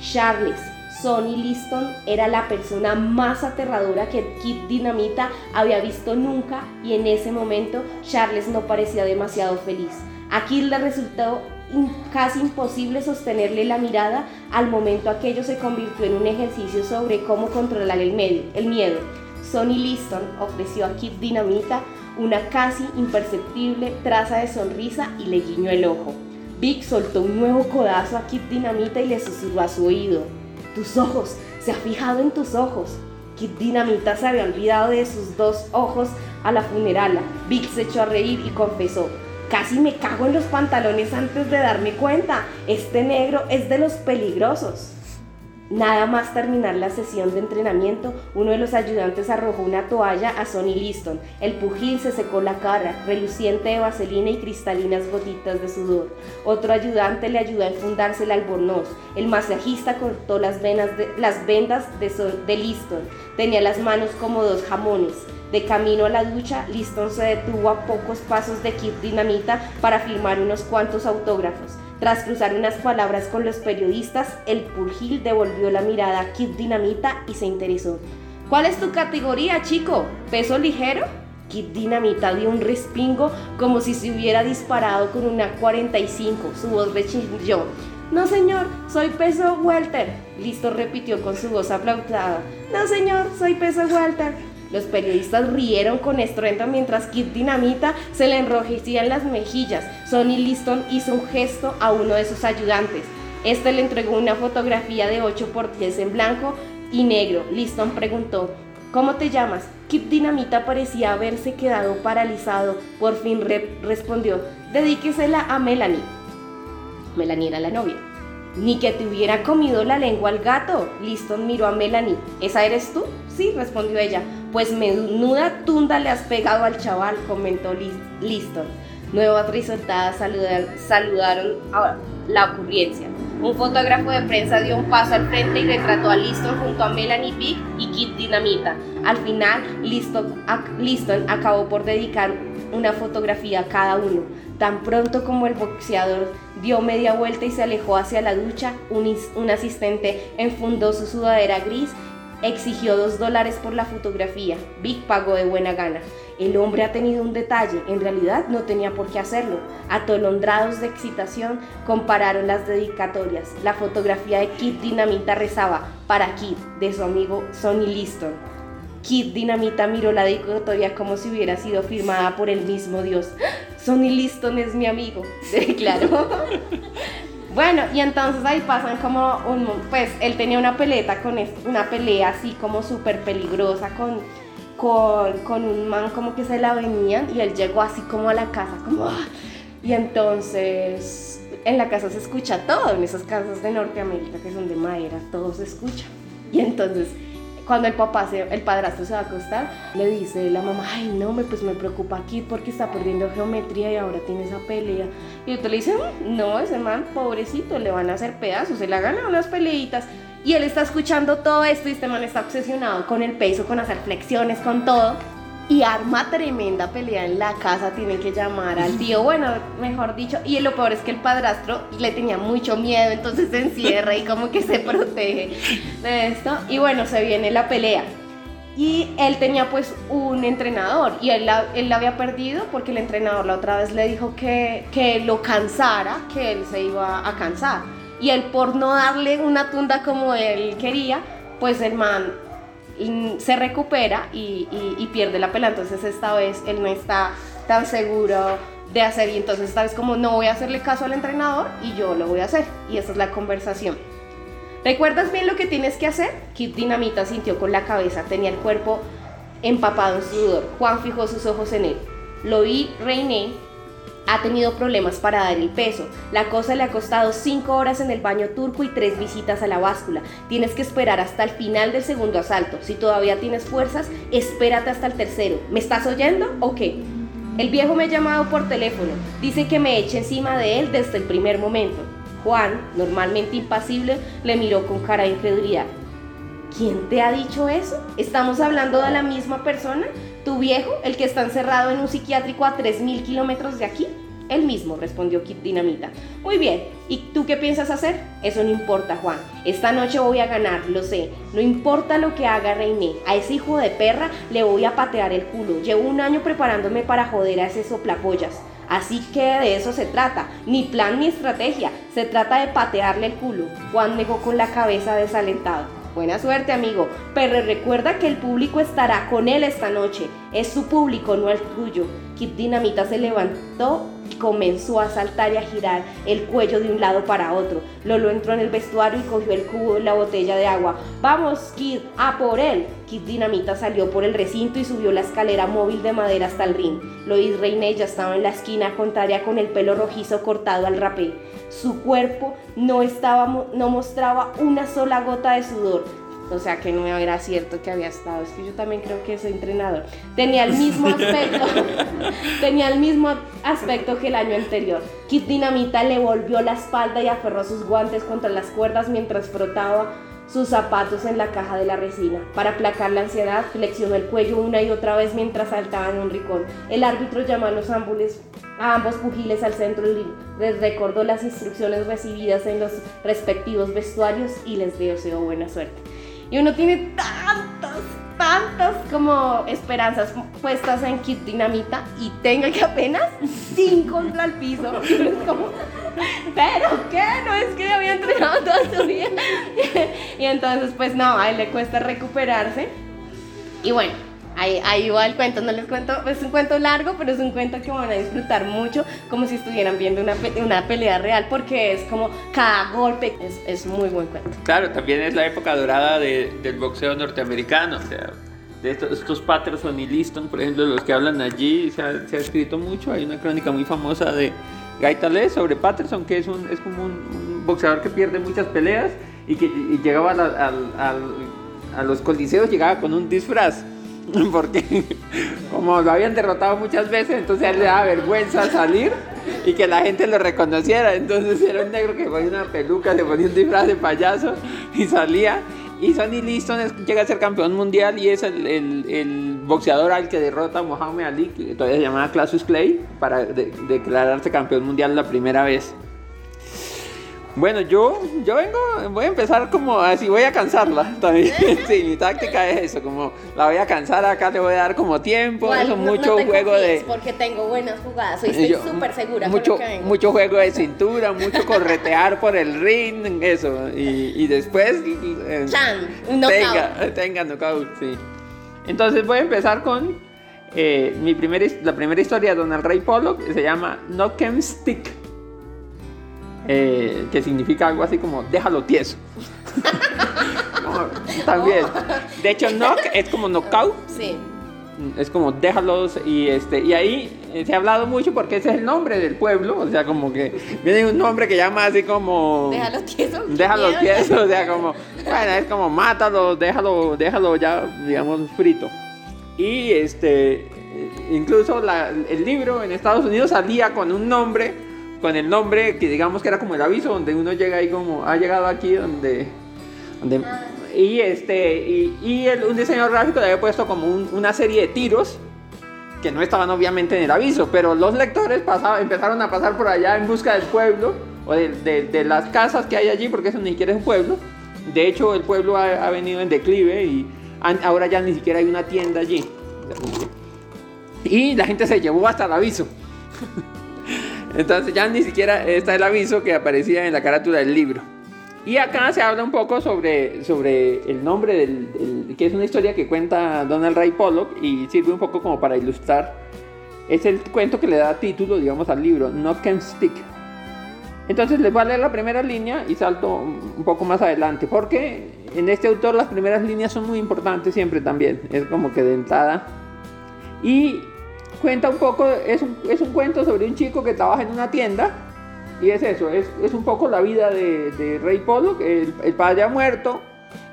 Charles, Sonny Liston era la persona más aterradora que Kid Dinamita había visto nunca y en ese momento Charles no parecía demasiado feliz. A Kid le resultó casi imposible sostenerle la mirada, al momento aquello se convirtió en un ejercicio sobre cómo controlar el miedo. Sonny Liston ofreció a Kid Dinamita una casi imperceptible traza de sonrisa y le guiñó el ojo. Vic soltó un nuevo codazo a Kid Dinamita y le susurró a su oído. Tus ojos, se ha fijado en tus ojos. Kid Dinamita se había olvidado de sus dos ojos a la funerala. Vic se echó a reír y confesó, casi me cago en los pantalones antes de darme cuenta. Este negro es de los peligrosos. Nada más terminar la sesión de entrenamiento, uno de los ayudantes arrojó una toalla a Sonny Liston. El pugil se secó la cara, reluciente de vaselina y cristalinas gotitas de sudor. Otro ayudante le ayudó a enfundarse el albornoz. El masajista cortó las, venas las vendas de, de Liston. Tenía las manos como dos jamones. De camino a la ducha, Liston se detuvo a pocos pasos de Kid Dinamita para firmar unos cuantos autógrafos. Tras cruzar unas palabras con los periodistas, el purgil devolvió la mirada a Kid Dinamita y se interesó. ¿Cuál es tu categoría, chico? ¿Peso ligero? Kid Dinamita dio un respingo como si se hubiera disparado con una 45. Su voz rechilló. No, señor, soy peso welter. Listo repitió con su voz aplaudada. No, señor, soy peso welter. Los periodistas rieron con estruendo mientras Kid Dinamita se le enrojecían las mejillas. Sonny Liston hizo un gesto a uno de sus ayudantes. Este le entregó una fotografía de 8 por 10 en blanco y negro. Liston preguntó, ¿cómo te llamas? Kid Dinamita parecía haberse quedado paralizado. Por fin respondió, dedíquesela a Melanie. Melanie era la novia. Ni que te hubiera comido la lengua al gato. Liston miró a Melanie. ¿Esa eres tú? Sí, respondió ella. Pues menuda tunda le has pegado al chaval, comentó Liston. Nuevas risotadas saludaron a la ocurrencia. Un fotógrafo de prensa dio un paso al frente y retrató a Liston junto a Melanie Big y Kid Dinamita. Al final, Liston, acabó por dedicar una fotografía a cada uno. Tan pronto como el boxeador dio media vuelta y se alejó hacia la ducha, un asistente enfundó su sudadera gris exigió dos dólares por la fotografía. Vic pagó de buena gana. El hombre ha tenido un detalle, en realidad no tenía por qué hacerlo. Atolondrados de excitación, compararon las dedicatorias. La fotografía de Kid Dinamita rezaba, para Kid, de su amigo Sonny Liston. Kid Dinamita miró la dedicatoria como si hubiera sido firmada por el mismo Dios. Sonny Liston es mi amigo, declaró. Bueno, y entonces ahí pasan como un, pues él tenía una peleta con una pelea así como súper peligrosa con, con, un man como que se la venían y él llegó así como a la casa, como, ¡ah! y entonces en la casa se escucha todo, en esas casas de Norteamérica que son de madera, todo se escucha. Y entonces cuando el papá, se, el padrastro se va a acostar, le dice la mamá, ay no, me, pues me preocupa aquí porque está perdiendo geometría y ahora tiene esa pelea. Y usted le dice, mm, no, ese man, pobrecito, le van a hacer pedazos, se le ha ganado unas peleitas. Y él está escuchando todo esto y este man está obsesionado con el peso, con hacer flexiones, con todo y arma tremenda pelea en la casa, tienen que llamar al tío, bueno, mejor dicho, y lo peor es que el padrastro le tenía mucho miedo, entonces se encierra y como que se protege de esto, y bueno, se viene la pelea. Y él tenía pues un entrenador y él la, él había perdido porque el entrenador la otra vez le dijo que, que lo cansara, que él se iba a cansar. Y él por no darle una tunda como él quería, pues el man se recupera y, pierde la pelea. Entonces esta vez él no está tan seguro de hacer y entonces esta vez como no voy a hacerle caso al entrenador y yo lo voy a hacer. Y esa es la conversación. ¿Recuerdas bien lo que tienes que hacer? Kid Dinamita sintió con la cabeza, tenía el cuerpo empapado en sudor. Juan fijó sus ojos en él. Lo vi, reiné ha tenido problemas para dar el peso. La cosa le ha costado 5 horas en el baño turco y 3 visitas a la báscula. Tienes que esperar hasta el final del segundo asalto. Si todavía tienes fuerzas, espérate hasta el tercero. ¿Me estás oyendo o qué? El viejo me ha llamado por teléfono. Dice que me eche encima de él desde el primer momento. Juan, normalmente impasible, le miró con cara de incredulidad. ¿Quién te ha dicho eso? ¿Estamos hablando de la misma persona? ¿Tu viejo, el que está encerrado en un psiquiátrico a 3.000 kilómetros de aquí? Él mismo, respondió Kit Dinamita. Muy bien, ¿y tú qué piensas hacer? Eso no importa, Juan. Esta noche voy a ganar, lo sé. No importa lo que haga Reiné. A ese hijo de perra le voy a patear el culo. Llevo un año preparándome para joder a ese soplapollas. Así que de eso se trata. Ni plan ni estrategia. Se trata de patearle el culo. Juan negó con la cabeza desalentado. Buena suerte, amigo, pero recuerda que el público estará con él esta noche. Es su público, no el tuyo. Kid Dinamita se levantó comenzó a saltar y a girar el cuello de un lado para otro. Lolo entró en el vestuario y cogió el cubo y la botella de agua. ¡Vamos, Kid! ¡A por él! Kid Dinamita salió por el recinto y subió la escalera móvil de madera hasta el ring. Lois Reine ya estaba en la esquina contraria con el pelo rojizo cortado al rapé. Su cuerpo no, estaba, no mostraba una sola gota de sudor. O sea que no era cierto que había estado. Es que yo también creo que soy entrenador. Tenía el mismo aspecto. tenía el mismo aspecto que el año anterior. Kid Dinamita le volvió la espalda y aferró sus guantes contra las cuerdas mientras frotaba sus zapatos en la caja de la resina. Para aplacar la ansiedad, flexionó el cuello una y otra vez mientras saltaba en un rincón. El árbitro llamó a los ámbules a ambos pugiles al centro les recordó las instrucciones recibidas en los respectivos vestuarios y les deseó buena suerte. Y uno tiene tantas, tantas como esperanzas puestas en Kit Dinamita y tenga que apenas sin contra el piso. pero ¿qué? No es que había entrenado toda su vida. y entonces pues no, a él le cuesta recuperarse. Y bueno, Ahí, ahí va el cuento, no les cuento, es un cuento largo, pero es un cuento que van a disfrutar mucho, como si estuvieran viendo una, una pelea real, porque es como cada golpe, es, es, muy buen cuento. Claro, también es la época dorada de, del boxeo norteamericano, o sea, de estos, estos Patterson y Liston, por ejemplo, los que hablan allí, se ha, se ha escrito mucho, hay una crónica muy famosa de Gaitale sobre Patterson, que es, un, es como un, boxeador que pierde muchas peleas y que y llegaba a los coliseos, llegaba con un disfraz porque como lo habían derrotado muchas veces, entonces a él le daba vergüenza salir y que la gente lo reconociera. Entonces era un negro que ponía una peluca, se ponía un disfraz de payaso y salía. Y Sonny Liston llega a ser campeón mundial y es el, boxeador al que derrota a Muhammad Ali, que todavía se llamaba Classius Clay, para declararse campeón mundial la primera vez. Bueno, yo, yo vengo, voy a empezar como así, voy a cansarla también. sí, mi táctica es eso, como la voy a cansar acá, le voy a dar como tiempo, eso, mucho juego de... Porque tengo buenas jugadas, estoy súper segura. Mucho, mucho juego de cintura, mucho corretear por el ring, eso, y, y después... Eh, Chan, un. Tenga, tenga knockout, sí. Entonces voy a empezar con eh, mi primera, la primera historia de Donald Ray Pollock, se llama Knock em Stick. Eh, que significa algo así como déjalo tieso. también. De hecho, knock es como knockout. Sí. Es como déjalos y este y ahí eh, se ha hablado mucho porque ese es el nombre del pueblo, o sea, como que viene un nombre que llama así como déjalo tieso. Déjalo tieso, o sea, como bueno, es como mátalo, déjalo, déjalo ya digamos frito. Y este incluso el libro en Estados Unidos salía con un nombre con el nombre que digamos que era como el aviso donde uno llega ahí como ha llegado aquí donde, y este y, el, un diseñador gráfico le había puesto como una serie de tiros que no estaban obviamente en el aviso pero los lectores pasaba, empezaron a pasar por allá en busca del pueblo o de, las casas que hay allí porque eso ni siquiera es un pueblo. De hecho el pueblo ha, ha venido en declive y ahora ya ni siquiera hay una tienda allí. Y la gente se llevó hasta el aviso Entonces ya ni siquiera está el aviso que aparecía en la carátula del libro. Y acá se habla un poco sobre, sobre el nombre del, que es una historia que cuenta Donald Ray Pollock y sirve un poco como para ilustrar. Es el cuento que le da título, digamos, al libro, Not Can Stick. Entonces les voy a leer la primera línea y salto un poco más adelante, porque en este autor las primeras líneas son muy importantes siempre también. Es como que de entrada. Y cuenta un poco, es un, es un cuento sobre un chico que trabaja en una tienda y es eso, es, es un poco la vida de, de Ray Pollock, el, el, padre ha muerto,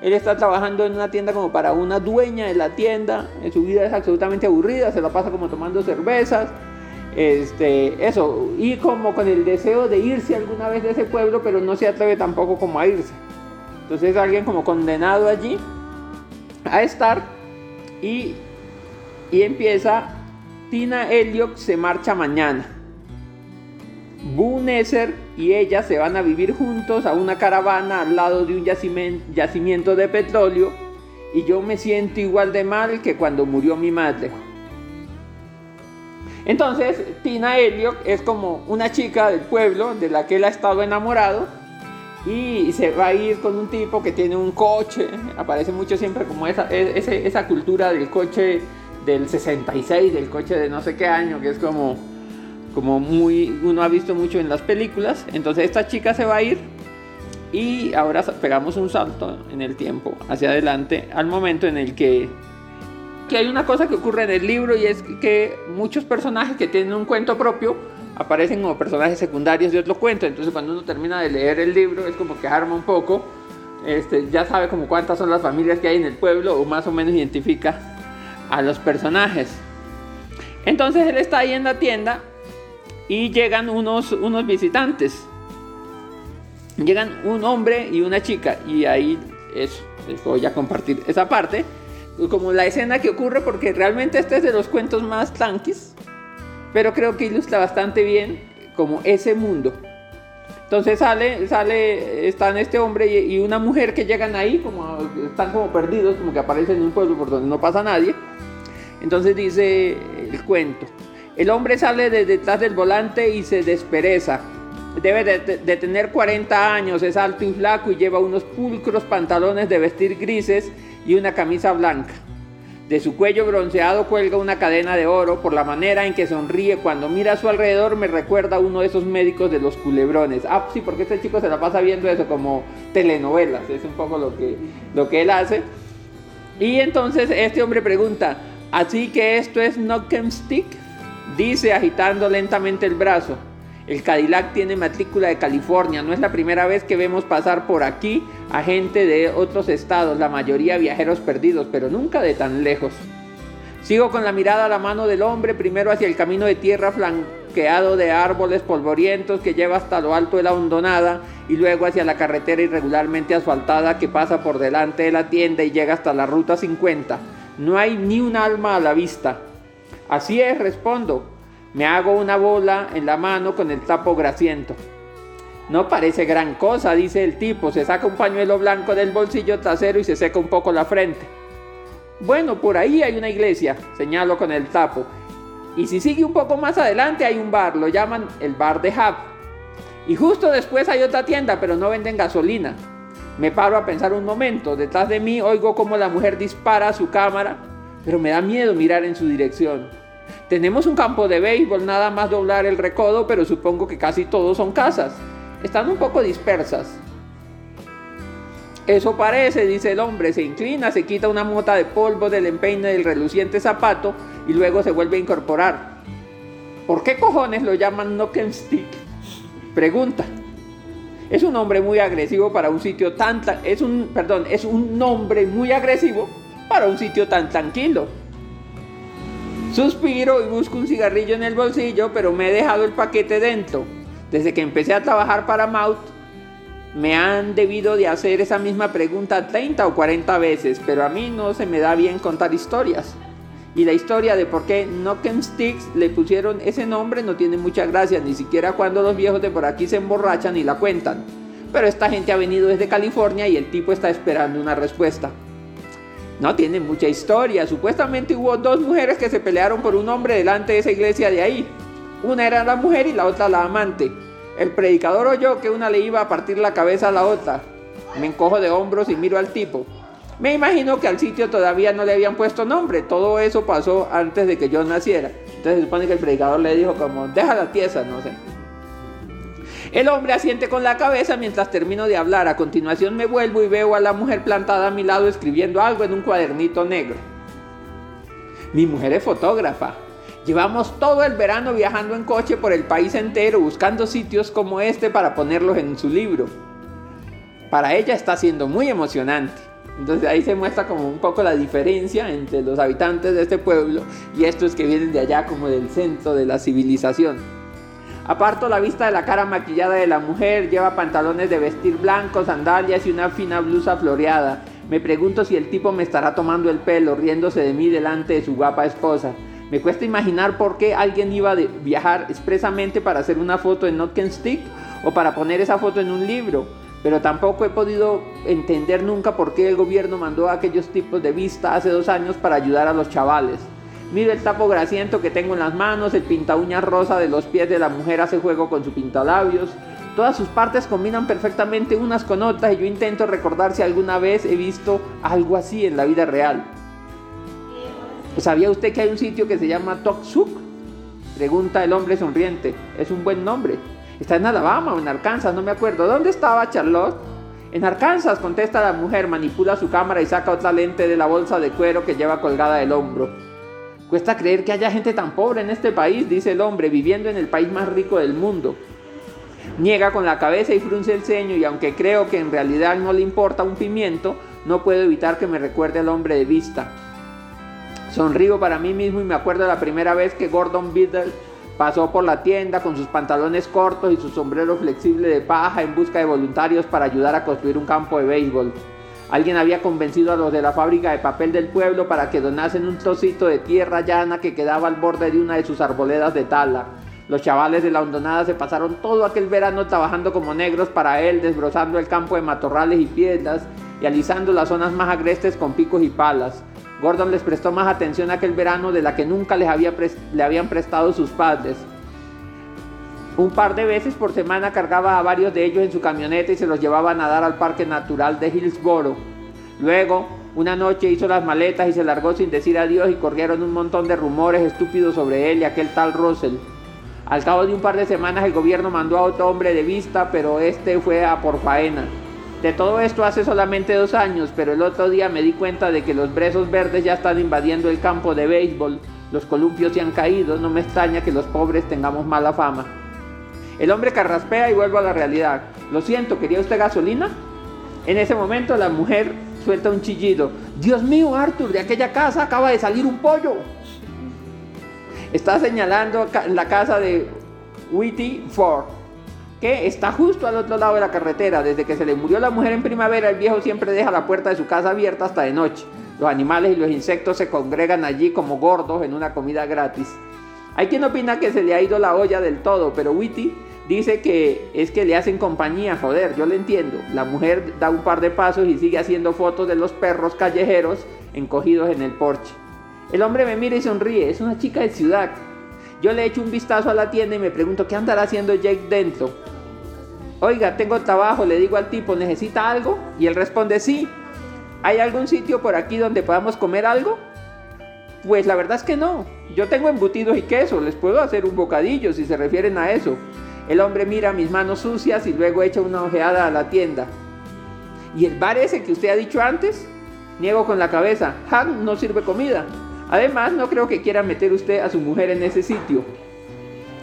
él está trabajando en una tienda como para una dueña de la tienda, su vida es absolutamente aburrida, se la pasa como tomando cervezas, este, eso, y como con el deseo de irse alguna vez de ese pueblo, pero no se atreve tampoco como a irse. Entonces es alguien como condenado allí a estar y, y empieza Tina Elliot se marcha mañana. Boo Nesser y ella se van a vivir juntos a una caravana al lado de un yacimiento de petróleo y yo me siento igual de mal que cuando murió mi madre. Entonces, Tina Elliot es como una chica del pueblo de la que él ha estado enamorado y se va a ir con un tipo que tiene un coche. Aparece mucho siempre como esa, esa cultura del coche del 66, del coche de no sé qué año, que es como, como muy uno ha visto mucho en las películas. Entonces esta chica se va a ir y ahora pegamos un salto en el tiempo hacia adelante al momento en el que que hay una cosa que ocurre en el libro y es que muchos personajes que tienen un cuento propio aparecen como personajes secundarios de otro cuento. Entonces cuando uno termina de leer el libro es como que arma un poco, este, ya sabe como cuántas son las familias que hay en el pueblo o más o menos identifica a los personajes. Entonces él está ahí en la tienda y llegan unos, unos visitantes. Llegan un hombre y una chica y ahí eso, les voy a compartir esa parte como la escena que ocurre, porque realmente este es de los cuentos más tanquis, pero creo que ilustra bastante bien como ese mundo. Entonces sale, sale, están este hombre y una mujer que llegan ahí, como están como perdidos, como que aparecen en un pueblo por donde no pasa nadie. Entonces dice el cuento. El hombre sale de detrás del volante y se despereza. Debe de, tener 40 años, es alto y flaco y lleva unos pulcros pantalones de vestir grises y una camisa blanca. De su cuello bronceado cuelga una cadena de oro. Por la manera en que sonríe cuando mira a su alrededor me recuerda a uno de esos médicos de los culebrones. Ah, sí, porque este chico se la pasa viendo eso como telenovelas. Es un poco lo que, lo que él hace. Y entonces este hombre pregunta, ¿así que esto es knock and stick? Dice agitando lentamente el brazo. El Cadillac tiene matrícula de California. No es la primera vez que vemos pasar por aquí a gente de otros estados, la mayoría viajeros perdidos, pero nunca de tan lejos. Sigo con la mirada a la mano del hombre, primero hacia el camino de tierra flanqueado de árboles polvorientos que lleva hasta lo alto de la hondonada y luego hacia la carretera irregularmente asfaltada que pasa por delante de la tienda y llega hasta la ruta 50. No hay ni un alma a la vista. Así es, respondo. Me hago una bola en la mano con el tapo grasiento. No parece gran cosa, dice el tipo. Se saca un pañuelo blanco del bolsillo trasero y se seca un poco la frente. Bueno, por ahí hay una iglesia, señalo con el tapo. Y si sigue un poco más adelante hay un bar, lo llaman el bar de Hub. Y justo después hay otra tienda, pero no venden gasolina. Me paro a pensar un momento. Detrás de mí oigo como la mujer dispara a su cámara, pero me da miedo mirar en su dirección. Tenemos un campo de béisbol, nada más doblar el recodo, pero supongo que casi todos son casas. Están un poco dispersas. Eso parece, dice el hombre, se inclina, se quita una mota de polvo del empeine del reluciente zapato y luego se vuelve a incorporar. ¿Por qué cojones lo llaman knock and stick? Pregunta. Es un hombre muy agresivo para un sitio tan, tan es un perdón, es un nombre muy agresivo para un sitio tan tranquilo. Suspiro y busco un cigarrillo en el bolsillo, pero me he dejado el paquete dentro. Desde que empecé a trabajar para Maut, me han debido de hacer esa misma pregunta 30 o 40 veces, pero a mí no se me da bien contar historias. Y la historia de por qué Sticks le pusieron ese nombre no tiene mucha gracia, ni siquiera cuando los viejos de por aquí se emborrachan y la cuentan. Pero esta gente ha venido desde California y el tipo está esperando una respuesta. No tiene mucha historia. Supuestamente hubo dos mujeres que se pelearon por un hombre delante de esa iglesia de ahí. Una era la mujer y la otra la amante. El predicador oyó que una le iba a partir la cabeza a la otra. Me encojo de hombros y miro al tipo. Me imagino que al sitio todavía no le habían puesto nombre. Todo eso pasó antes de que yo naciera. Entonces se supone que el predicador le dijo como, déjala tiesa, no sé. El hombre asiente con la cabeza mientras termino de hablar. A continuación me vuelvo y veo a la mujer plantada a mi lado escribiendo algo en un cuadernito negro. Mi mujer es fotógrafa. Llevamos todo el verano viajando en coche por el país entero buscando sitios como este para ponerlos en su libro. Para ella está siendo muy emocionante. Entonces ahí se muestra como un poco la diferencia entre los habitantes de este pueblo y estos que vienen de allá como del centro de la civilización. Aparto la vista de la cara maquillada de la mujer, lleva pantalones de vestir blancos, sandalias y una fina blusa floreada. Me pregunto si el tipo me estará tomando el pelo, riéndose de mí delante de su guapa esposa. Me cuesta imaginar por qué alguien iba a viajar expresamente para hacer una foto en Notken Stick o para poner esa foto en un libro, pero tampoco he podido entender nunca por qué el gobierno mandó aquellos tipos de vista hace dos años para ayudar a los chavales. Mira el tapo grasiento que tengo en las manos, el pinta uñas rosa de los pies de la mujer hace juego con su pintalabios. Todas sus partes combinan perfectamente unas con otras y yo intento recordar si alguna vez he visto algo así en la vida real. ¿Sabía usted que hay un sitio que se llama Toksuk? Pregunta el hombre sonriente. Es un buen nombre. Está en Alabama o en Arkansas, no me acuerdo. ¿Dónde estaba Charlotte? En Arkansas, contesta la mujer, manipula su cámara y saca otra lente de la bolsa de cuero que lleva colgada del hombro. Cuesta creer que haya gente tan pobre en este país, dice el hombre, viviendo en el país más rico del mundo. Niega con la cabeza y frunce el ceño y aunque creo que en realidad no le importa un pimiento, no puedo evitar que me recuerde al hombre de vista. Sonrío para mí mismo y me acuerdo la primera vez que Gordon Biddle pasó por la tienda con sus pantalones cortos y su sombrero flexible de paja en busca de voluntarios para ayudar a construir un campo de béisbol. Alguien había convencido a los de la fábrica de papel del pueblo para que donasen un trocito de tierra llana que quedaba al borde de una de sus arboledas de tala. Los chavales de la hondonada se pasaron todo aquel verano trabajando como negros para él, desbrozando el campo de matorrales y piedras y alisando las zonas más agrestes con picos y palas. Gordon les prestó más atención aquel verano de la que nunca les había le habían prestado sus padres. Un par de veces por semana cargaba a varios de ellos en su camioneta y se los llevaba a nadar al Parque Natural de Hillsboro. Luego, una noche hizo las maletas y se largó sin decir adiós y corrieron un montón de rumores estúpidos sobre él y aquel tal Russell. Al cabo de un par de semanas el gobierno mandó a otro hombre de vista, pero este fue a por faena. De todo esto hace solamente dos años, pero el otro día me di cuenta de que los brezos verdes ya están invadiendo el campo de béisbol, los columpios se han caído, no me extraña que los pobres tengamos mala fama. El hombre carraspea y vuelve a la realidad. Lo siento, ¿quería usted gasolina? En ese momento la mujer suelta un chillido. Dios mío, Arthur, de aquella casa acaba de salir un pollo. Está señalando la casa de Whitty Ford, que está justo al otro lado de la carretera. Desde que se le murió la mujer en primavera, el viejo siempre deja la puerta de su casa abierta hasta de noche. Los animales y los insectos se congregan allí como gordos en una comida gratis. Hay quien opina que se le ha ido la olla del todo, pero Whitty dice que es que le hacen compañía, joder, yo le entiendo. La mujer da un par de pasos y sigue haciendo fotos de los perros callejeros encogidos en el porche. El hombre me mira y sonríe, es una chica de ciudad. Yo le echo un vistazo a la tienda y me pregunto qué andará haciendo Jake dentro. Oiga, tengo trabajo, le digo al tipo, ¿necesita algo? Y él responde, sí. ¿Hay algún sitio por aquí donde podamos comer algo? Pues la verdad es que no. Yo tengo embutidos y queso, les puedo hacer un bocadillo si se refieren a eso. El hombre mira mis manos sucias y luego echa una ojeada a la tienda. ¿Y el bar ese que usted ha dicho antes? Niego con la cabeza. Han no sirve comida. Además, no creo que quiera meter usted a su mujer en ese sitio.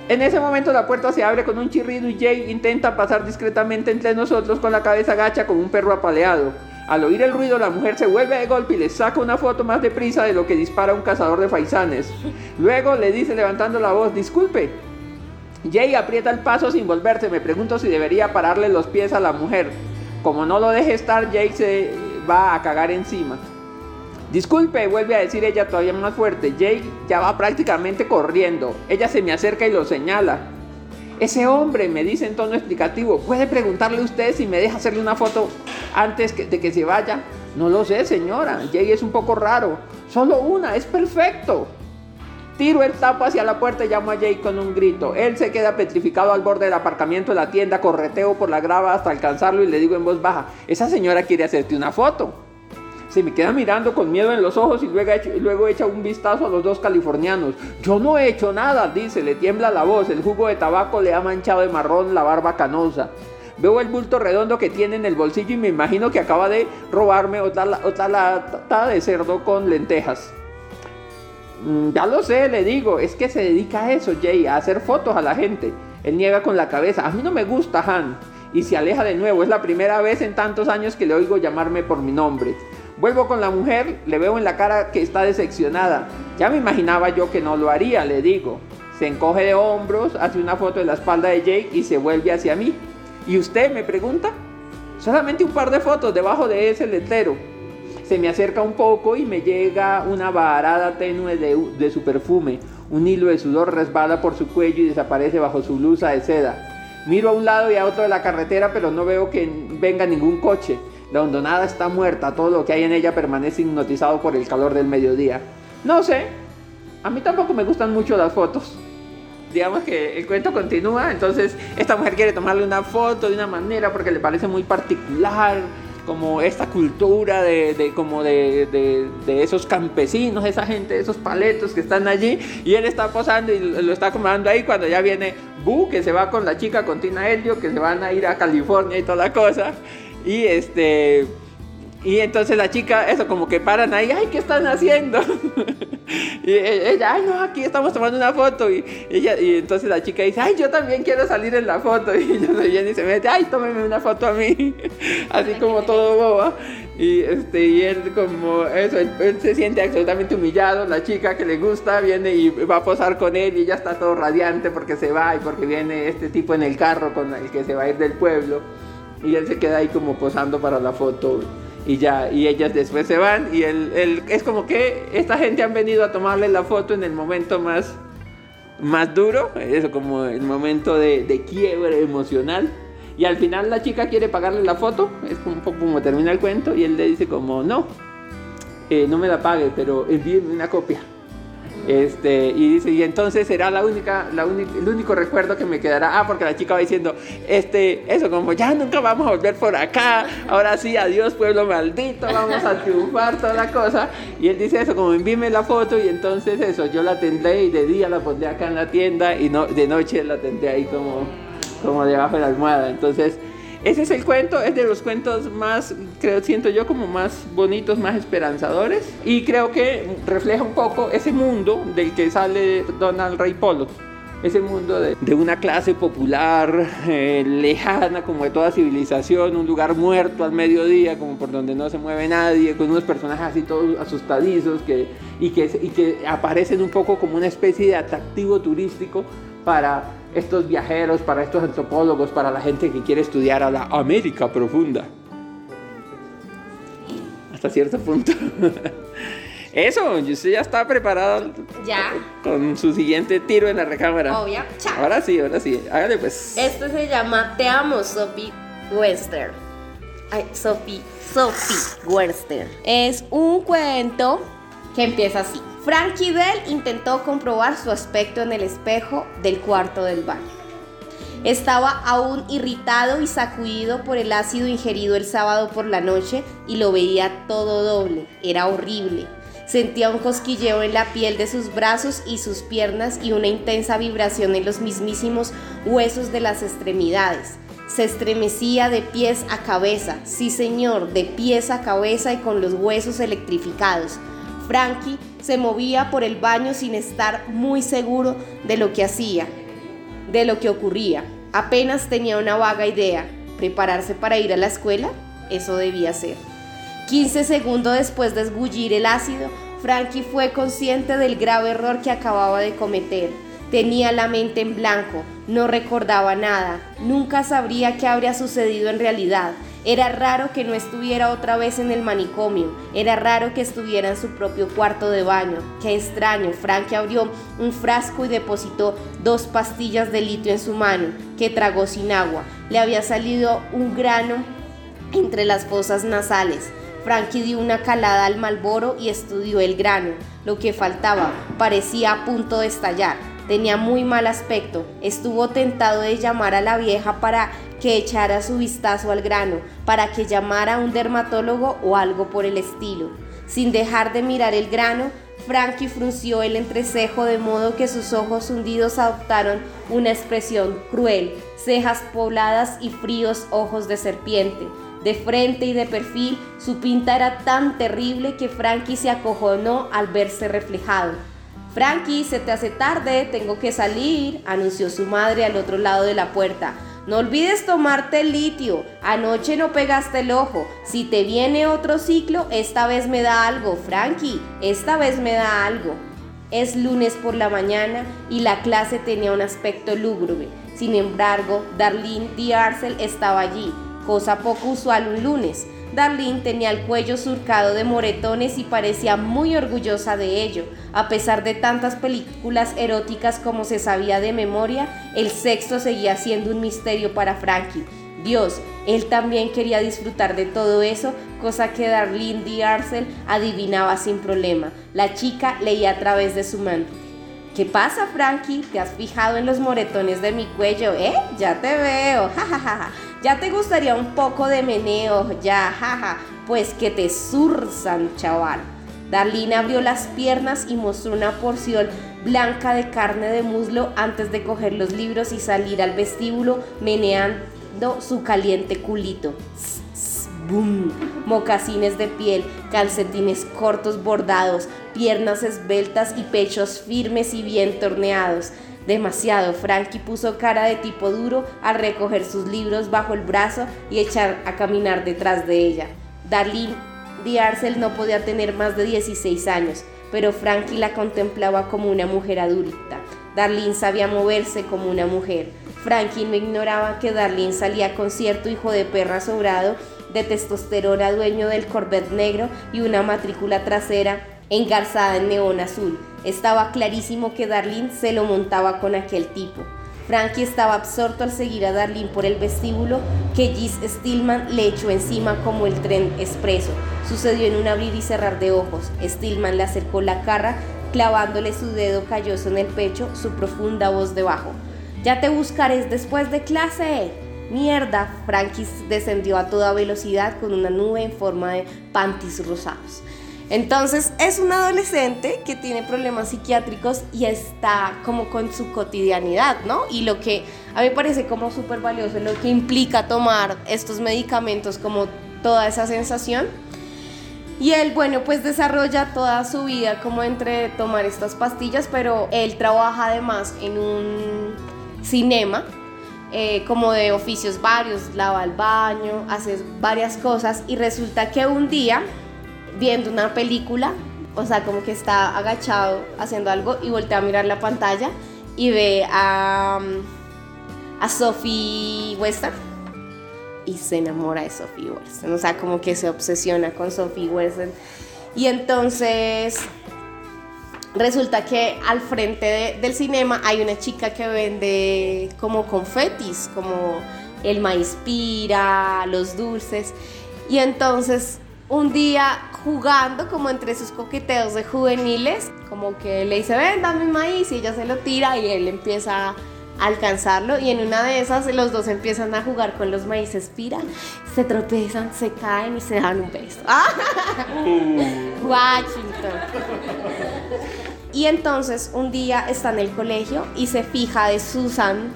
En ese momento la puerta se abre con un chirrido y Jay intenta pasar discretamente entre nosotros con la cabeza gacha como un perro apaleado. Al oír el ruido, la mujer se vuelve de golpe y le saca una foto más deprisa de lo que dispara un cazador de faisanes. Luego le dice levantando la voz, disculpe. Jay aprieta el paso sin volverse. Me pregunto si debería pararle los pies a la mujer. Como no lo deje estar, Jay se va a cagar encima. Disculpe, vuelve a decir ella todavía más fuerte. Jake ya va prácticamente corriendo. Ella se me acerca y lo señala. Ese hombre, me dice en tono explicativo, ¿puede preguntarle usted si me deja hacerle una foto antes de que se vaya? No lo sé, señora. Jay es un poco raro. Solo una, es perfecto. Tiro el tapo hacia la puerta y llamo a Jake con un grito. Él se queda petrificado al borde del aparcamiento de la tienda, correteo por la grava hasta alcanzarlo y le digo en voz baja, esa señora quiere hacerte una foto. Se me queda mirando con miedo en los ojos y luego, echa, luego echa un vistazo a los dos californianos. Yo no he hecho nada, dice, le tiembla la voz. El jugo de tabaco le ha manchado de marrón la barba canosa. Veo el bulto redondo que tiene en el bolsillo y me imagino que acaba de robarme otra, otra lata de cerdo con lentejas. Mm, ya lo sé, le digo, es que se dedica a eso, Jay, a hacer fotos a la gente. Él niega con la cabeza, a mí no me gusta Han. Y se aleja de nuevo, es la primera vez en tantos años que le oigo llamarme por mi nombre. Vuelvo con la mujer, le veo en la cara que está decepcionada. Ya me imaginaba yo que no lo haría, le digo. Se encoge de hombros, hace una foto de la espalda de Jake y se vuelve hacia mí. ¿Y usted me pregunta? Solamente un par de fotos debajo de ese letrero. Se me acerca un poco y me llega una varada tenue de, de su perfume. Un hilo de sudor resbala por su cuello y desaparece bajo su blusa de seda. Miro a un lado y a otro de la carretera, pero no veo que venga ningún coche. La hondonada está muerta, todo lo que hay en ella permanece hipnotizado por el calor del mediodía. No sé, a mí tampoco me gustan mucho las fotos. Digamos que el cuento continúa, entonces esta mujer quiere tomarle una foto de una manera porque le parece muy particular, como esta cultura de, como de, esos campesinos, esa gente, esos paletos que están allí, y él está posando y lo está acomodando ahí cuando ya viene Bu, que se va con la chica, con Tina Elio, que se van a ir a California y toda la cosa, y este... Y entonces la chica, eso como que paran ahí, ay, ¿qué están haciendo? y ella, ay, no, aquí estamos tomando una foto. Y, ella, y entonces la chica dice, ay, yo también quiero salir en la foto. Y ella se viene y se mete, ay, tómeme una foto a mí. Así como todo boba. Y, este, y él como eso, él, se siente absolutamente humillado. La chica que le gusta viene y va a posar con él y ella está todo radiante porque se va y porque viene este tipo en el carro con el que se va a ir del pueblo. Y él se queda ahí como posando para la foto y ya, y ellas después se van y él, es como que esta gente han venido a tomarle la foto en el momento más, más duro, eso como el momento de, de quiebre emocional. Y al final la chica quiere pagarle la foto, es un poco como termina el cuento, y él le dice como, no, eh, no me la pague, pero envíenme una copia. Este, y dice, y entonces será la única, la el único recuerdo que me quedará. Ah, porque la chica va diciendo, este, eso, como ya nunca vamos a volver por acá, ahora sí, adiós pueblo maldito, vamos a triunfar, toda la cosa. Y él dice eso, como envíeme la foto y entonces eso, yo la tendré y de día la pondré acá en la tienda y no, de noche la tendré ahí como, como debajo de la almohada. Entonces, ese es el cuento, es de los cuentos más, creo, siento yo, como más bonitos, más esperanzadores. Y creo que refleja un poco ese mundo del que sale Donald Ray Polo. Ese mundo de, una clase popular, eh, lejana como de toda civilización, un lugar muerto al mediodía, como por donde no se mueve nadie, con unos personajes así todos asustadizos que, y, que, y que aparecen un poco como una especie de atractivo turístico para estos viajeros, para estos antropólogos, para la gente que quiere estudiar a la América profunda. Hasta cierto punto. Eso, usted ya está preparado. Ya. Con su siguiente tiro en la recámara. Obvio. Chao. Ahora sí, ahora sí. Hágale pues. Esto se llama Te amo, Sophie Wester. Ay, Sophie, Sophie Wester. Es un cuento que empieza así. Frankie Bell intentó comprobar su aspecto en el espejo del cuarto del baño. Estaba aún irritado y sacudido por el ácido ingerido el sábado por la noche y lo veía todo doble. Era horrible. Sentía un cosquilleo en la piel de sus brazos y sus piernas y una intensa vibración en los mismísimos huesos de las extremidades. Se estremecía de pies a cabeza, sí señor, de pies a cabeza y con los huesos electrificados. Frankie se movía por el baño sin estar muy seguro de lo que hacía, de lo que ocurría. Apenas tenía una vaga idea. ¿Prepararse para ir a la escuela? Eso debía ser. 15 segundos después de esbullir el ácido, Frankie fue consciente del grave error que acababa de cometer. Tenía la mente en blanco, no recordaba nada, nunca sabría qué habría sucedido en realidad. Era raro que no estuviera otra vez en el manicomio, era raro que estuviera en su propio cuarto de baño. Qué extraño, Frank abrió un frasco y depositó dos pastillas de litio en su mano, que tragó sin agua. Le había salido un grano entre las fosas nasales. Frankie dio una calada al malboro y estudió el grano. Lo que faltaba parecía a punto de estallar. Tenía muy mal aspecto. Estuvo tentado de llamar a la vieja para que echara su vistazo al grano, para que llamara a un dermatólogo o algo por el estilo. Sin dejar de mirar el grano, Frankie frunció el entrecejo de modo que sus ojos hundidos adoptaron una expresión cruel, cejas pobladas y fríos ojos de serpiente. De frente y de perfil, su pinta era tan terrible que Frankie se acojonó al verse reflejado. Frankie, se te hace tarde, tengo que salir, anunció su madre al otro lado de la puerta. No olvides tomarte el litio. Anoche no pegaste el ojo. Si te viene otro ciclo, esta vez me da algo, Frankie. Esta vez me da algo. Es lunes por la mañana y la clase tenía un aspecto lúgubre. Sin embargo, Darlene Diarcel estaba allí, cosa poco usual un lunes. Darlene tenía el cuello surcado de moretones y parecía muy orgullosa de ello. A pesar de tantas películas eróticas como se sabía de memoria, el sexo seguía siendo un misterio para Frankie. Dios, él también quería disfrutar de todo eso, cosa que Darlene D'Arcel adivinaba sin problema. La chica leía a través de su manto. ¿Qué pasa, Frankie? ¿Te has fijado en los moretones de mi cuello, eh? Ya te veo. Ya te gustaría un poco de meneo, ya, jaja, pues que te zurzan, chaval. Darlene abrió las piernas y mostró una porción blanca de carne de muslo antes de coger los libros y salir al vestíbulo meneando su caliente culito. ¡Bum! Mocasines de piel, calcetines cortos bordados, piernas esbeltas y pechos firmes y bien torneados. Demasiado, Frankie puso cara de tipo duro al recoger sus libros bajo el brazo y echar a caminar detrás de ella. Darlene Diarcel no podía tener más de 16 años, pero Frankie la contemplaba como una mujer adulta. Darlene sabía moverse como una mujer. Frankie no ignoraba que Darlene salía con cierto hijo de perra sobrado de testosterona dueño del Corvette negro y una matrícula trasera engarzada en neón azul. Estaba clarísimo que Darlene se lo montaba con aquel tipo. Frankie estaba absorto al seguir a Darlene por el vestíbulo que Gis Stillman le echó encima como el tren expreso. Sucedió en un abrir y cerrar de ojos. Stillman le acercó la cara, clavándole su dedo calloso en el pecho, su profunda voz debajo. Ya te buscaré después de clase. Mierda, Frankie descendió a toda velocidad con una nube en forma de panties rosados. Entonces es un adolescente que tiene problemas psiquiátricos y está como con su cotidianidad, ¿no? Y lo que a mí me parece como súper valioso, lo que implica tomar estos medicamentos, como toda esa sensación. Y él, bueno, pues desarrolla toda su vida como entre tomar estas pastillas, pero él trabaja además en un cinema, eh, como de oficios varios, lava el baño, hace varias cosas y resulta que un día viendo una película, o sea, como que está agachado haciendo algo y voltea a mirar la pantalla y ve a, a Sophie Western y se enamora de Sophie Western, o sea, como que se obsesiona con Sophie Western. Y entonces resulta que al frente del cinema hay una chica que vende como confetis, como el maíz pira, los dulces. Y entonces un día jugando como entre sus coqueteos de juveniles, como que le dice, ven, dame maíz y ella se lo tira y él empieza a alcanzarlo y en una de esas los dos empiezan a jugar con los maíces pira, se tropezan, se caen y se dan un beso. Washington. Y entonces un día está en el colegio y se fija de Susan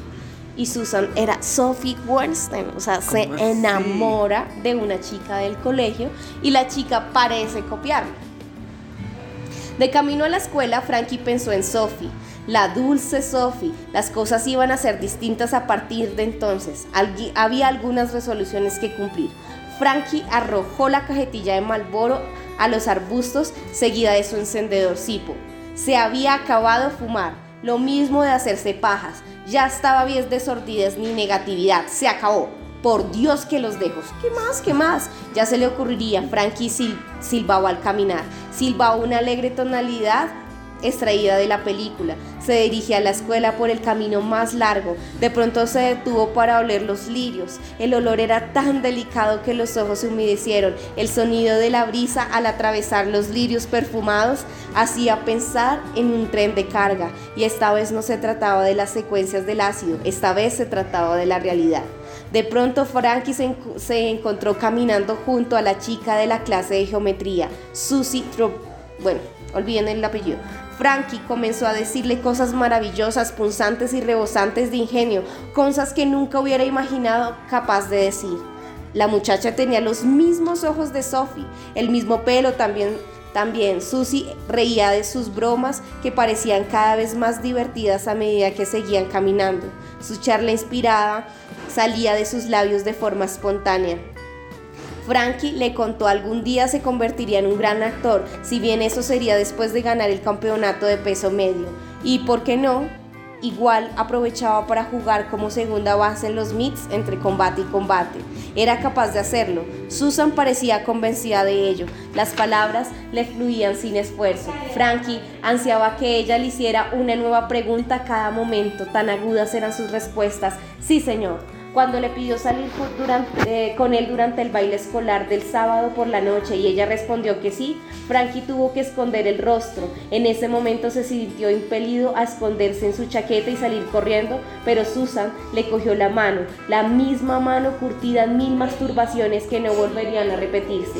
y Susan era Sophie Weinstein, o sea, se enamora de una chica del colegio y la chica parece copiarla. De camino a la escuela, Frankie pensó en Sophie, la dulce Sophie. Las cosas iban a ser distintas a partir de entonces. había algunas resoluciones que cumplir. Frankie arrojó la cajetilla de Malboro a los arbustos seguida de su encendedor cipo. Se había acabado de fumar, lo mismo de hacerse pajas. Ya estaba bien de sordidez ni negatividad. Se acabó. Por Dios que los dejo. ¿Qué más? ¿Qué más? Ya se le ocurriría. Frankie silbaba al caminar. Silbaba una alegre tonalidad extraída de la película. Se dirigía a la escuela por el camino más largo. De pronto se detuvo para oler los lirios. El olor era tan delicado que los ojos se humedecieron. El sonido de la brisa al atravesar los lirios perfumados hacía pensar en un tren de carga. Y esta vez no se trataba de las secuencias del ácido, esta vez se trataba de la realidad. De pronto Frankie se, se encontró caminando junto a la chica de la clase de geometría, Susie Trop bueno, olviden el apellido. Frankie comenzó a decirle cosas maravillosas, punzantes y rebosantes de ingenio, cosas que nunca hubiera imaginado capaz de decir. La muchacha tenía los mismos ojos de Sophie, el mismo pelo también. También Susie reía de sus bromas que parecían cada vez más divertidas a medida que seguían caminando. Su charla inspirada salía de sus labios de forma espontánea. Frankie le contó algún día se convertiría en un gran actor, si bien eso sería después de ganar el campeonato de peso medio. Y por qué no, igual aprovechaba para jugar como segunda base en los mix entre combate y combate. Era capaz de hacerlo. Susan parecía convencida de ello. Las palabras le fluían sin esfuerzo. Frankie ansiaba que ella le hiciera una nueva pregunta a cada momento. Tan agudas eran sus respuestas. Sí, señor. Cuando le pidió salir eh, con él durante el baile escolar del sábado por la noche y ella respondió que sí, Frankie tuvo que esconder el rostro. En ese momento se sintió impelido a esconderse en su chaqueta y salir corriendo, pero Susan le cogió la mano, la misma mano curtida en mil masturbaciones que no volverían a repetirse.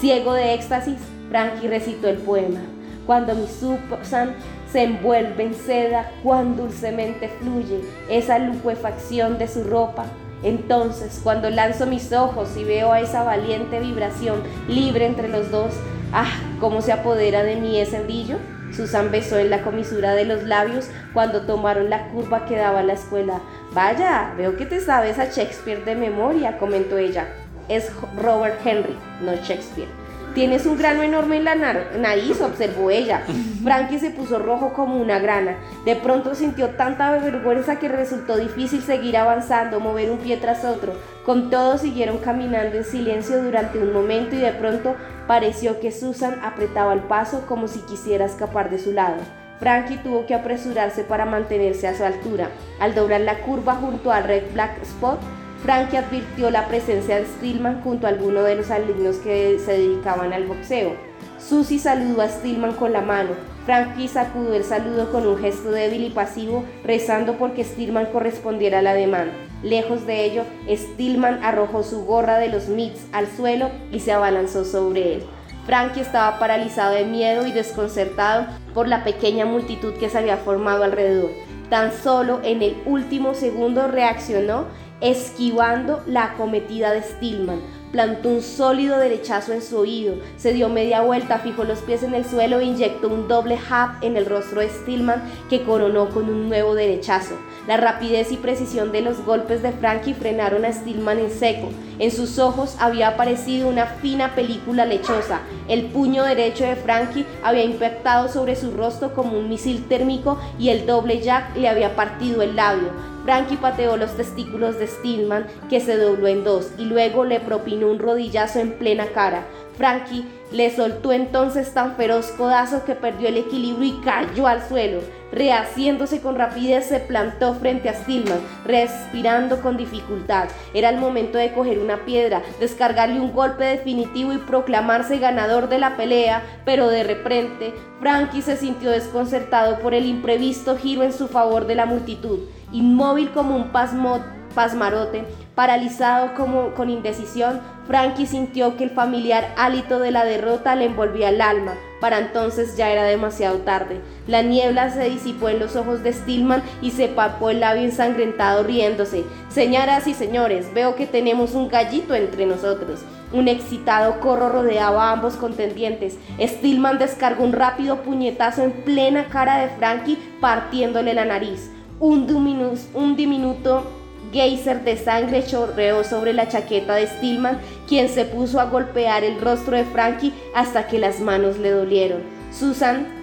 Ciego de éxtasis, Frankie recitó el poema. Cuando mi Susan se envuelve en seda, cuán dulcemente fluye esa luquefacción de su ropa. Entonces, cuando lanzo mis ojos y veo a esa valiente vibración libre entre los dos, ¡ah! ¿Cómo se apodera de mí ese brillo? Susan besó en la comisura de los labios cuando tomaron la curva que daba a la escuela. Vaya, veo que te sabes a Shakespeare de memoria, comentó ella. Es Robert Henry, no Shakespeare. Tienes un grano enorme en la nariz, observó ella. Frankie se puso rojo como una grana. De pronto sintió tanta vergüenza que resultó difícil seguir avanzando, mover un pie tras otro. Con todo siguieron caminando en silencio durante un momento y de pronto pareció que Susan apretaba el paso como si quisiera escapar de su lado. Frankie tuvo que apresurarse para mantenerse a su altura. Al doblar la curva junto al Red Black Spot, Frankie advirtió la presencia de Stillman junto a alguno de los alumnos que se dedicaban al boxeo. Susie saludó a Stillman con la mano. Frankie sacudió el saludo con un gesto débil y pasivo, rezando porque Stillman correspondiera al ademán. Lejos de ello, Stillman arrojó su gorra de los Mits al suelo y se abalanzó sobre él. Frankie estaba paralizado de miedo y desconcertado por la pequeña multitud que se había formado alrededor. Tan solo en el último segundo reaccionó esquivando la acometida de Stillman. Plantó un sólido derechazo en su oído, se dio media vuelta, fijó los pies en el suelo e inyectó un doble jab en el rostro de Stillman que coronó con un nuevo derechazo. La rapidez y precisión de los golpes de Frankie frenaron a Stillman en seco. En sus ojos había aparecido una fina película lechosa. El puño derecho de Frankie había impactado sobre su rostro como un misil térmico y el doble jack le había partido el labio. Frankie pateó los testículos de Stillman, que se dobló en dos, y luego le propinó un rodillazo en plena cara. Frankie le soltó entonces tan feroz codazo que perdió el equilibrio y cayó al suelo. Rehaciéndose con rapidez se plantó frente a Stillman, respirando con dificultad. Era el momento de coger una piedra, descargarle un golpe definitivo y proclamarse ganador de la pelea, pero de repente Frankie se sintió desconcertado por el imprevisto giro en su favor de la multitud. Inmóvil como un pasmarote, paralizado como con indecisión, Frankie sintió que el familiar hálito de la derrota le envolvía el alma. Para entonces ya era demasiado tarde. La niebla se disipó en los ojos de Stillman y se papó el labio ensangrentado riéndose. Señoras y señores, veo que tenemos un gallito entre nosotros. Un excitado corro rodeaba a ambos contendientes. Stillman descargó un rápido puñetazo en plena cara de Frankie, partiéndole la nariz. Un, diminuto geyser de sangre chorreó sobre la chaqueta de Stillman, quien se puso a golpear el rostro de Frankie hasta que las manos le dolieron. Susan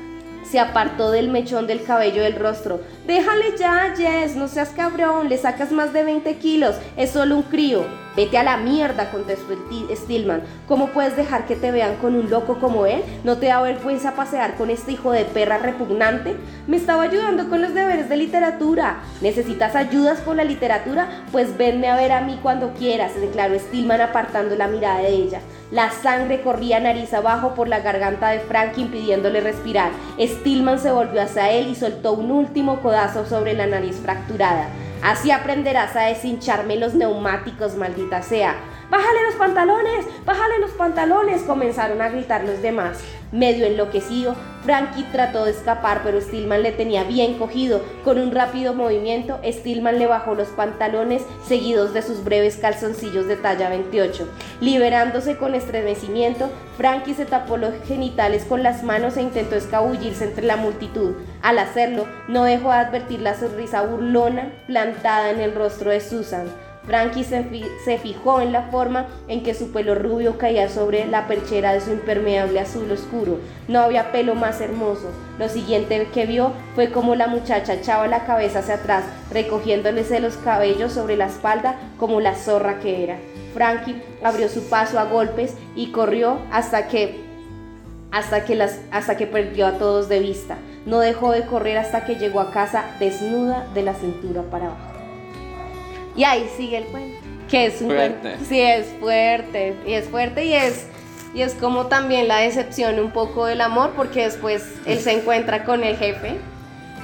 se apartó del mechón del cabello del rostro. Déjale ya, Jess, no seas cabrón, le sacas más de 20 kilos, es solo un crío. Vete a la mierda, contestó Stillman. ¿Cómo puedes dejar que te vean con un loco como él? ¿No te da vergüenza pasear con este hijo de perra repugnante? Me estaba ayudando con los deberes de literatura. ¿Necesitas ayudas con la literatura? Pues venme a ver a mí cuando quieras, declaró Stillman apartando la mirada de ella. La sangre corría nariz abajo por la garganta de Frank impidiéndole respirar. Stillman se volvió hacia él y soltó un último codazo sobre la nariz fracturada. Así aprenderás a deshincharme los neumáticos, maldita sea. ¡Bájale los pantalones! ¡Bájale los pantalones! Comenzaron a gritar los demás. Medio enloquecido, Frankie trató de escapar, pero Stillman le tenía bien cogido. Con un rápido movimiento, Stillman le bajó los pantalones, seguidos de sus breves calzoncillos de talla 28. Liberándose con estremecimiento, Frankie se tapó los genitales con las manos e intentó escabullirse entre la multitud. Al hacerlo, no dejó de advertir la sonrisa burlona plantada en el rostro de Susan. Frankie se, fijó en la forma en que su pelo rubio caía sobre la perchera de su impermeable azul oscuro. No había pelo más hermoso. Lo siguiente que vio fue como la muchacha echaba la cabeza hacia atrás, recogiéndole los cabellos sobre la espalda como la zorra que era. Frankie abrió su paso a golpes y corrió hasta que hasta que, las, hasta que perdió a todos de vista. No dejó de correr hasta que llegó a casa desnuda de la cintura para abajo. Y ahí sigue el cuento. Que es un Fuerte. cuento. Sí, es fuerte. Y es fuerte y es. Y es como también la decepción un poco del amor, porque después él se encuentra con el jefe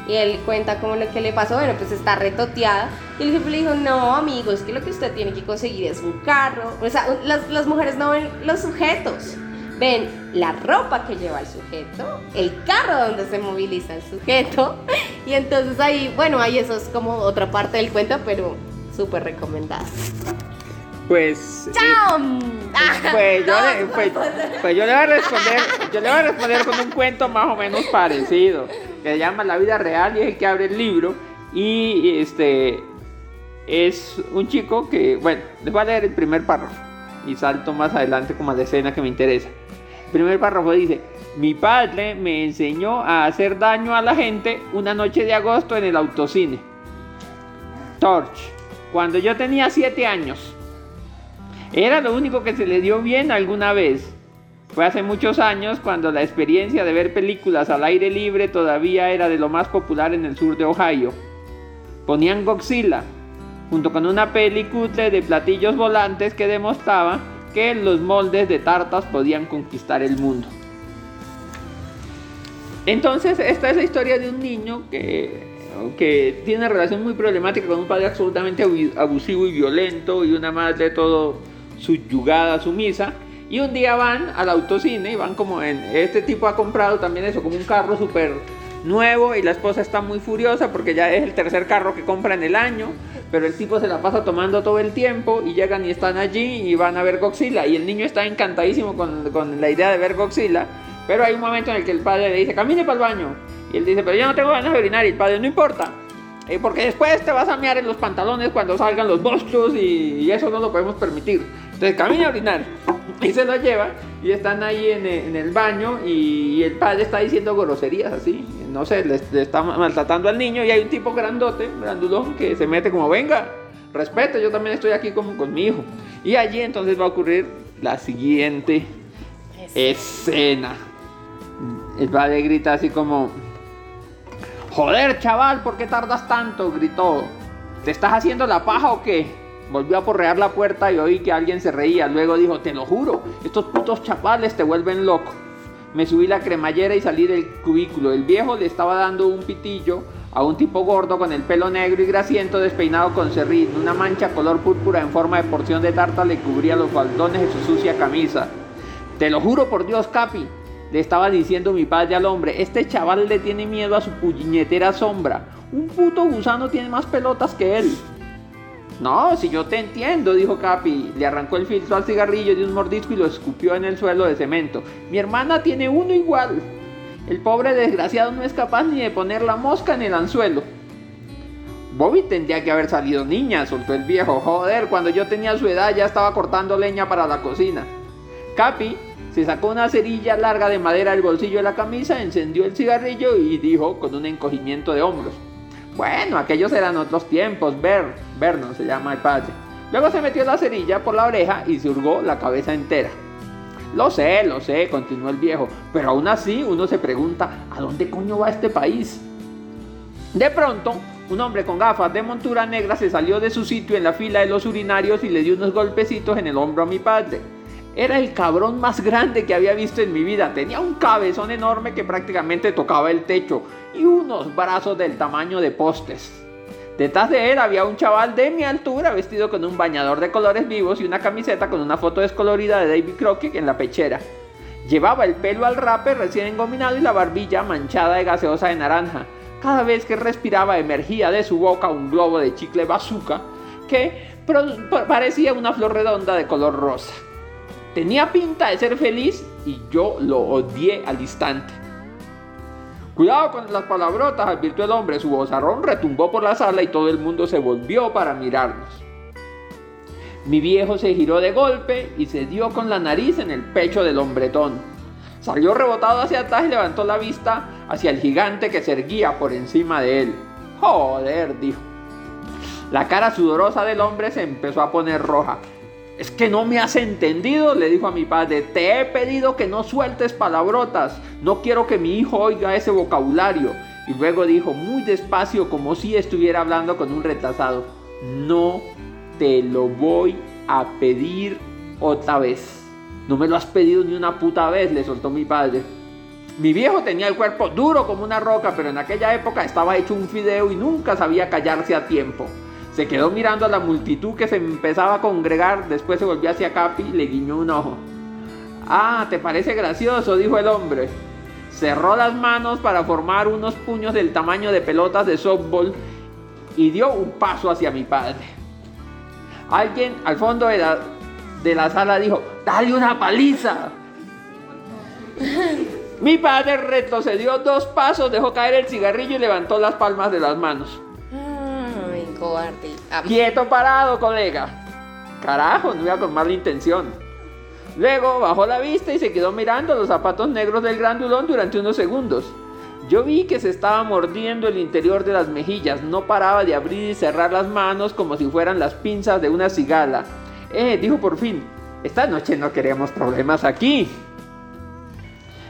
y él cuenta como lo que le pasó. Bueno, pues está retoteada. Y el jefe le dijo: No, amigo, es que lo que usted tiene que conseguir es un carro. O sea, las, las mujeres no ven los sujetos, ven la ropa que lleva el sujeto, el carro donde se moviliza el sujeto. Y entonces ahí, bueno, ahí eso es como otra parte del cuento, pero súper recomendada. Pues. eh, ¡Chao! Pues yo, No, le, pues, pues yo le voy a responder, yo le voy a responder con un cuento más o menos parecido, que se llama La vida real y es el que abre el libro y este es un chico que, bueno, les voy a leer el primer párrafo y salto más adelante como a la escena que me interesa. El primer párrafo dice, mi padre me enseñó a hacer daño a la gente una noche de agosto en el autocine. Torch, cuando yo tenía 7 años. Era lo único que se le dio bien alguna vez. Fue hace muchos años cuando la experiencia de ver películas al aire libre todavía era de lo más popular en el sur de Ohio. Ponían Godzilla, junto con una peli de platillos volantes que demostraba que los moldes de tartas podían conquistar el mundo. Entonces, esta es la historia de un niño que, que tiene una relación muy problemática con un padre absolutamente abu- abusivo y violento y una madre todo subyugada, sumisa. Y un día van al autocine y van como en... Este tipo ha comprado también eso, como un carro súper nuevo y la esposa está muy furiosa porque ya es el tercer carro que compra en el año. Pero el tipo se la pasa tomando todo el tiempo y llegan y están allí y van a ver Godzilla. Y el niño está encantadísimo con, con la idea de ver Godzilla. Pero hay un momento en el que el padre le dice, camine para el baño. Y él dice, pero yo no tengo ganas de orinar. Y el padre, no importa. eh, porque después te vas a mear en los pantalones cuando salgan los monstruos y, y eso no lo podemos permitir. Entonces camina a orinar. Y se lo lleva y están ahí en el, en el baño y, y el padre está diciendo groserías así. No sé, le, le está maltratando al niño y hay un tipo grandote, grandulón, que se mete como, venga, respete, yo también estoy aquí como con mi hijo. Y allí entonces va a ocurrir la siguiente escena. El padre grita así como, joder chaval, ¿por qué tardas tanto? Gritó. ¿Te estás haciendo la paja o qué? Volvió a porrear la puerta y oí que alguien se reía. Luego dijo, te lo juro, estos putos chavales te vuelven loco. Me subí la cremallera y salí del cubículo. El viejo le estaba dando un pitillo a un tipo gordo con el pelo negro y grasiento despeinado con serrín. Una mancha color púrpura en forma de porción de tarta le cubría los faldones de su sucia camisa. Te lo juro por Dios, Capi, le estaba diciendo mi padre al hombre, este chaval le tiene miedo a su puñetera sombra. Un puto gusano tiene más pelotas que él. No, si yo te entiendo, dijo Capi. Le arrancó el filtro al cigarrillo de un mordisco y lo escupió en el suelo de cemento. Mi hermana tiene uno igual. El pobre desgraciado no es capaz ni de poner la mosca en el anzuelo. Bobby tendría que haber salido niña, soltó el viejo. Joder, cuando yo tenía su edad ya estaba cortando leña para la cocina. Capi se sacó una cerilla larga de madera del bolsillo de la camisa, encendió el cigarrillo y dijo con un encogimiento de hombros. Bueno, aquellos eran otros tiempos, Ver, Vernon se llama el padre. Luego se metió la cerilla por la oreja y se hurgó la cabeza entera. Lo sé, lo sé, continuó el viejo, pero aún así uno se pregunta, ¿a dónde coño va este país? De pronto, un hombre con gafas de montura negra se salió de su sitio en la fila de los urinarios y le dio unos golpecitos en el hombro a mi padre. Era el cabrón más grande que había visto en mi vida. Tenía un cabezón enorme que prácticamente tocaba el techo y unos brazos del tamaño de postes. Detrás de él había un chaval de mi altura vestido con un bañador de colores vivos y una camiseta con una foto descolorida de David Crockett en la pechera. Llevaba el pelo al rape recién engominado y la barbilla manchada de gaseosa de naranja. Cada vez que respiraba emergía de su boca un globo de chicle bazooka que parecía una flor redonda de color rosa. Tenía pinta de ser feliz y yo lo odié al instante. Cuidado con las palabrotas, advirtió el hombre. Su vozarrón retumbó por la sala y todo el mundo se volvió para mirarnos. Mi viejo se giró de golpe y se dio con la nariz en el pecho del hombretón. Salió rebotado hacia atrás y levantó la vista hacia el gigante que se erguía por encima de él. Joder, dijo. La cara sudorosa del hombre se empezó a poner roja. Es que no me has entendido, le dijo a mi padre. Te he pedido que no sueltes palabrotas. No quiero que mi hijo oiga ese vocabulario. Y luego dijo muy despacio, como si estuviera hablando con un retrasado. no te lo voy a pedir otra vez. No me lo has pedido ni una puta vez, le soltó mi padre. Mi viejo tenía el cuerpo duro como una roca, pero en aquella época estaba hecho un fideo y nunca sabía callarse a tiempo. Se quedó mirando a la multitud que se empezaba a congregar, después se volvió hacia Capi y le guiñó un ojo. Ah, ¿te parece gracioso? dijo el hombre. Cerró las manos para formar unos puños del tamaño de pelotas de softball y dio un paso hacia mi padre. Alguien al fondo de la, de la sala dijo, dale una paliza. Mi padre retrocedió dos pasos, dejó caer el cigarrillo y levantó las palmas de las manos. Ah, Quieto parado, colega. Carajo, no iba con mala intención. Luego bajó la vista y se quedó mirando los zapatos negros del grandulón durante unos segundos. Yo vi que se estaba mordiendo el interior de las mejillas, no paraba de abrir y cerrar las manos como si fueran las pinzas de una cigala. Eh, dijo por fin, esta noche no queremos problemas aquí.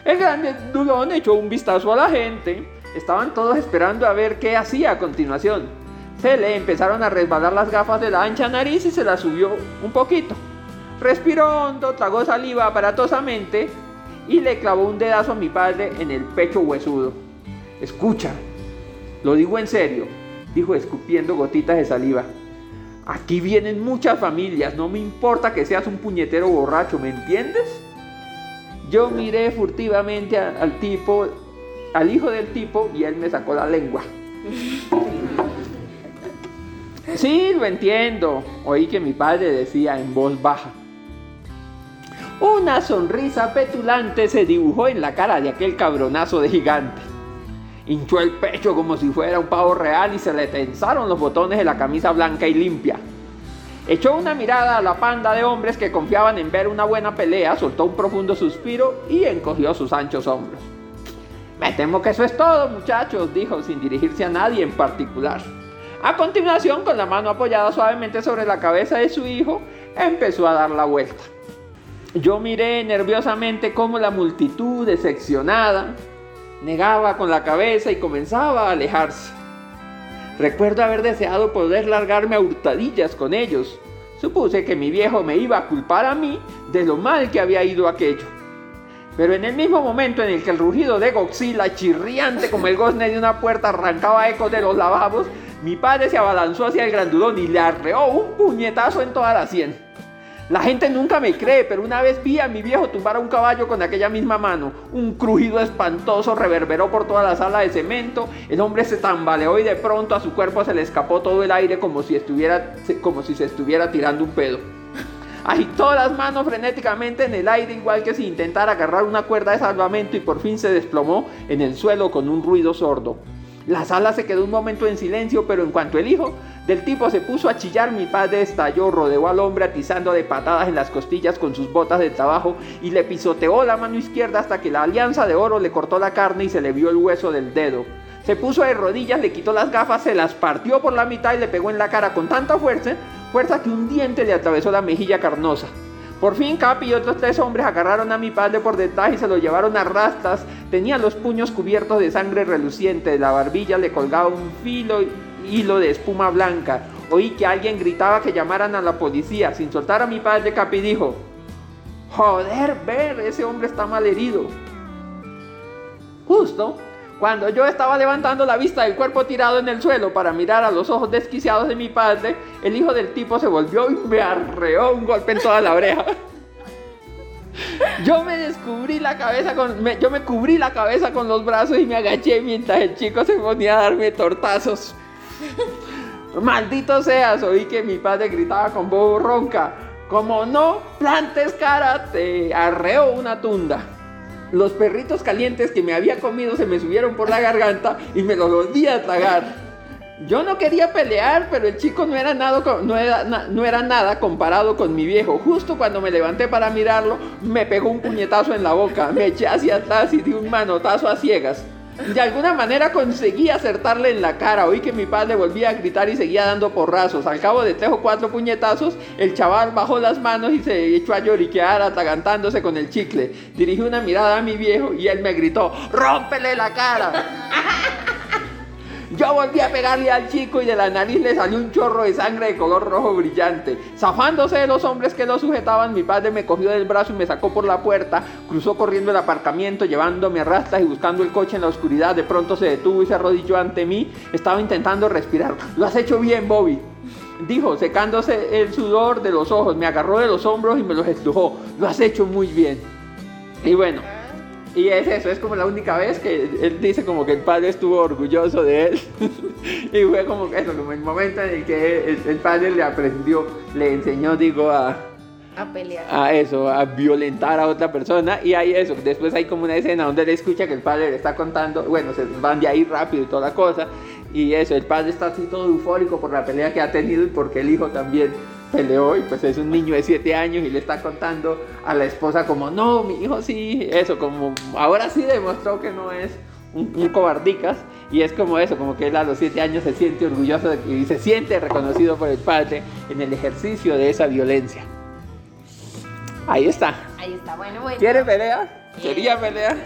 El grandulón echó un vistazo a la gente. Estaban todos esperando a ver qué hacía a continuación. Se le empezaron a resbalar las gafas de la ancha nariz y se la subió un poquito. Respiró hondo, tragó saliva aparatosamente y le clavó un dedazo a mi padre en el pecho huesudo. Escucha, lo digo en serio, dijo escupiendo gotitas de saliva. Aquí vienen muchas familias, no me importa que seas un puñetero borracho, ¿me entiendes? Yo miré furtivamente al tipo, al hijo del tipo, y él me sacó la lengua. Sí, lo entiendo. Oí que mi padre decía en voz baja. Una sonrisa petulante se dibujó en la cara de aquel cabronazo de gigante. Hinchó el pecho como si fuera un pavo real y se le tensaron los botones de la camisa blanca y limpia. Echó una mirada a la panda de hombres que confiaban en ver una buena pelea, soltó un profundo suspiro y encogió sus anchos hombros. Me temo que eso es todo, muchachos, dijo sin dirigirse a nadie en particular. A continuación, con la mano apoyada suavemente sobre la cabeza de su hijo, empezó a dar la vuelta. Yo miré nerviosamente cómo la multitud, decepcionada, negaba con la cabeza y comenzaba a alejarse. Recuerdo haber deseado poder largarme a hurtadillas con ellos. Supuse que mi viejo me iba a culpar a mí de lo mal que había ido aquello. Pero en el mismo momento en el que el rugido de Godzilla, chirriante como el gozne de una puerta, arrancaba ecos de los lavabos, mi padre se abalanzó hacia el grandulón y le arreó un puñetazo en toda la sien. La gente nunca me cree, pero una vez vi a mi viejo tumbar a un caballo con aquella misma mano. Un crujido espantoso reverberó por toda la sala de cemento. El hombre se tambaleó y de pronto a su cuerpo se le escapó todo el aire como si, estuviera, como si se estuviera tirando un pedo. Agitó las manos frenéticamente en el aire igual que si intentara agarrar una cuerda de salvamento y por fin se desplomó en el suelo con un ruido sordo. La sala se quedó un momento en silencio, pero en cuanto el hijo del tipo se puso a chillar, mi padre estalló, rodeó al hombre atizando de patadas en las costillas con sus botas de trabajo y le pisoteó la mano izquierda hasta que la alianza de oro le cortó la carne y se le vio el hueso del dedo. Se puso de rodillas, le quitó las gafas, se las partió por la mitad y le pegó en la cara con tanta fuerza, fuerza que un diente le atravesó la mejilla carnosa. Por fin Capi y otros tres hombres agarraron a mi padre por detrás y se lo llevaron a rastas. Tenía los puños cubiertos de sangre reluciente, de la barbilla le colgaba un filo hilo de espuma blanca. Oí que alguien gritaba que llamaran a la policía. Sin soltar a mi padre, Capi dijo, joder, ver, ese hombre está mal herido. Justo cuando yo estaba levantando la vista del cuerpo tirado en el suelo para mirar a los ojos desquiciados de mi padre, el hijo del tipo se volvió y me arreó un golpe en toda la oreja. Yo me descubrí la cabeza con. yo me cubrí la cabeza con los brazos y me agaché mientras el chico se ponía a darme tortazos. Maldito seas, oí que mi padre gritaba con voz ronca. Como no plantes cara, te arreo una tunda. Los perritos calientes que me había comido se me subieron por la garganta y me los volví a tragar. Yo no quería pelear, pero el chico no era, nada, no era nada comparado con mi viejo. Justo cuando me levanté para mirarlo, me pegó un puñetazo en la boca. Me eché hacia atrás y di un manotazo a ciegas. De alguna manera conseguí acertarle en la cara. Oí que mi padre volvía a gritar y seguía dando porrazos. Al cabo de tres o cuatro puñetazos, el chaval bajó las manos y se echó a lloriquear atragantándose con el chicle. Dirigí una mirada a mi viejo y él me gritó, ¡rómpele la cara! Yo volví a pegarle al chico y de la nariz le salió un chorro de sangre de color rojo brillante. Zafándose de los hombres que lo sujetaban, mi padre me cogió del brazo y me sacó por la puerta, cruzó corriendo el aparcamiento, llevándome a rastas y buscando el coche en la oscuridad. De pronto se detuvo y se arrodilló ante mí. Estaba intentando respirar. Lo has hecho bien, Bobby dijo, secándose el sudor de los ojos, me agarró de los hombros y me los estrujó. Lo has hecho muy bien. Y bueno, y es eso, es como la única vez que él dice como que el padre estuvo orgulloso de él. y fue como eso, como el momento en el que el, padre le aprendió, le enseñó, digo, a, a pelear. A eso, a violentar a otra persona. Y hay eso, después hay como una escena donde él escucha que el padre le está contando, bueno, se van de ahí rápido y toda la cosa. Y eso, el padre está así todo eufórico por la pelea que ha tenido y porque el hijo también peleó y pues es un niño de 7 años y le está contando a la esposa como, no, mi hijo sí, eso, como ahora sí demostró que no es un, cobardicas y es como eso, como que él a los 7 años se siente orgulloso y se siente reconocido por el padre en el ejercicio de esa violencia. Ahí está. Ahí está, bueno, bueno. ¿Quiere pelea? ¿Quería pelea?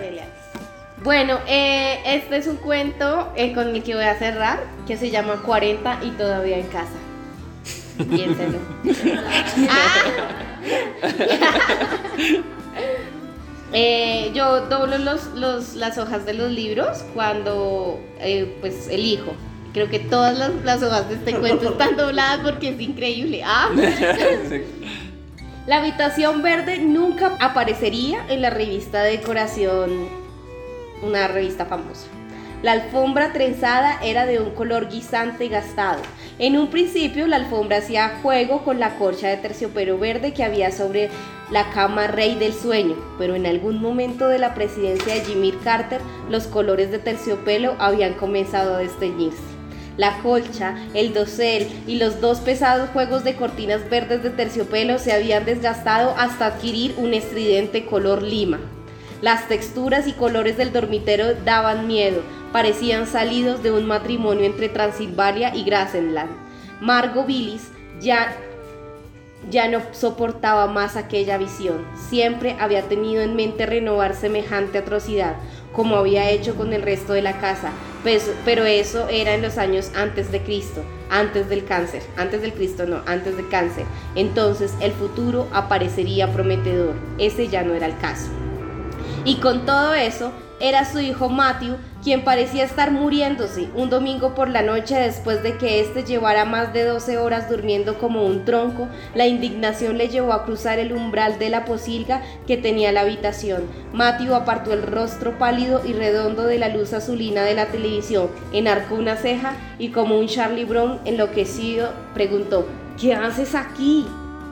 Bueno, eh, este es un cuento eh, con el que voy a cerrar, que se llama 40 y todavía en casa. Piénselo. Eh, yo doblo los, las hojas de los libros cuando pues elijo. Creo que todas las, hojas de este cuento están dobladas porque es increíble. Ah. La habitación verde nunca aparecería en la revista de decoración una revista famosa. La alfombra trenzada era de un color guisante y gastado. En un principio la alfombra hacía juego con la corcha de terciopelo verde que había sobre la cama rey del sueño, pero en algún momento de la presidencia de Jimmy Carter los colores de terciopelo habían comenzado a desteñirse. La colcha, el dosel y los dos pesados juegos de cortinas verdes de terciopelo se habían desgastado hasta adquirir un estridente color lima. Las texturas y colores del dormitero daban miedo, parecían salidos de un matrimonio entre Transilvania y Grasenland. Margot Billis ya, ya no soportaba más aquella visión. Siempre había tenido en mente renovar semejante atrocidad, como había hecho con el resto de la casa, pues, pero eso era en los años antes de Cristo, antes del cáncer, antes del Cristo no, antes del cáncer. Entonces el futuro aparecería prometedor. Ese ya no era el caso. Y con todo eso, era su hijo Matthew quien parecía estar muriéndose un domingo por la noche después de que éste llevara más de 12 horas durmiendo como un tronco. La indignación le llevó a cruzar el umbral de la posilga que tenía la habitación. Matthew apartó el rostro pálido y redondo de la luz azulina de la televisión, enarcó una ceja y como un Charlie Brown enloquecido preguntó, ¿qué haces aquí?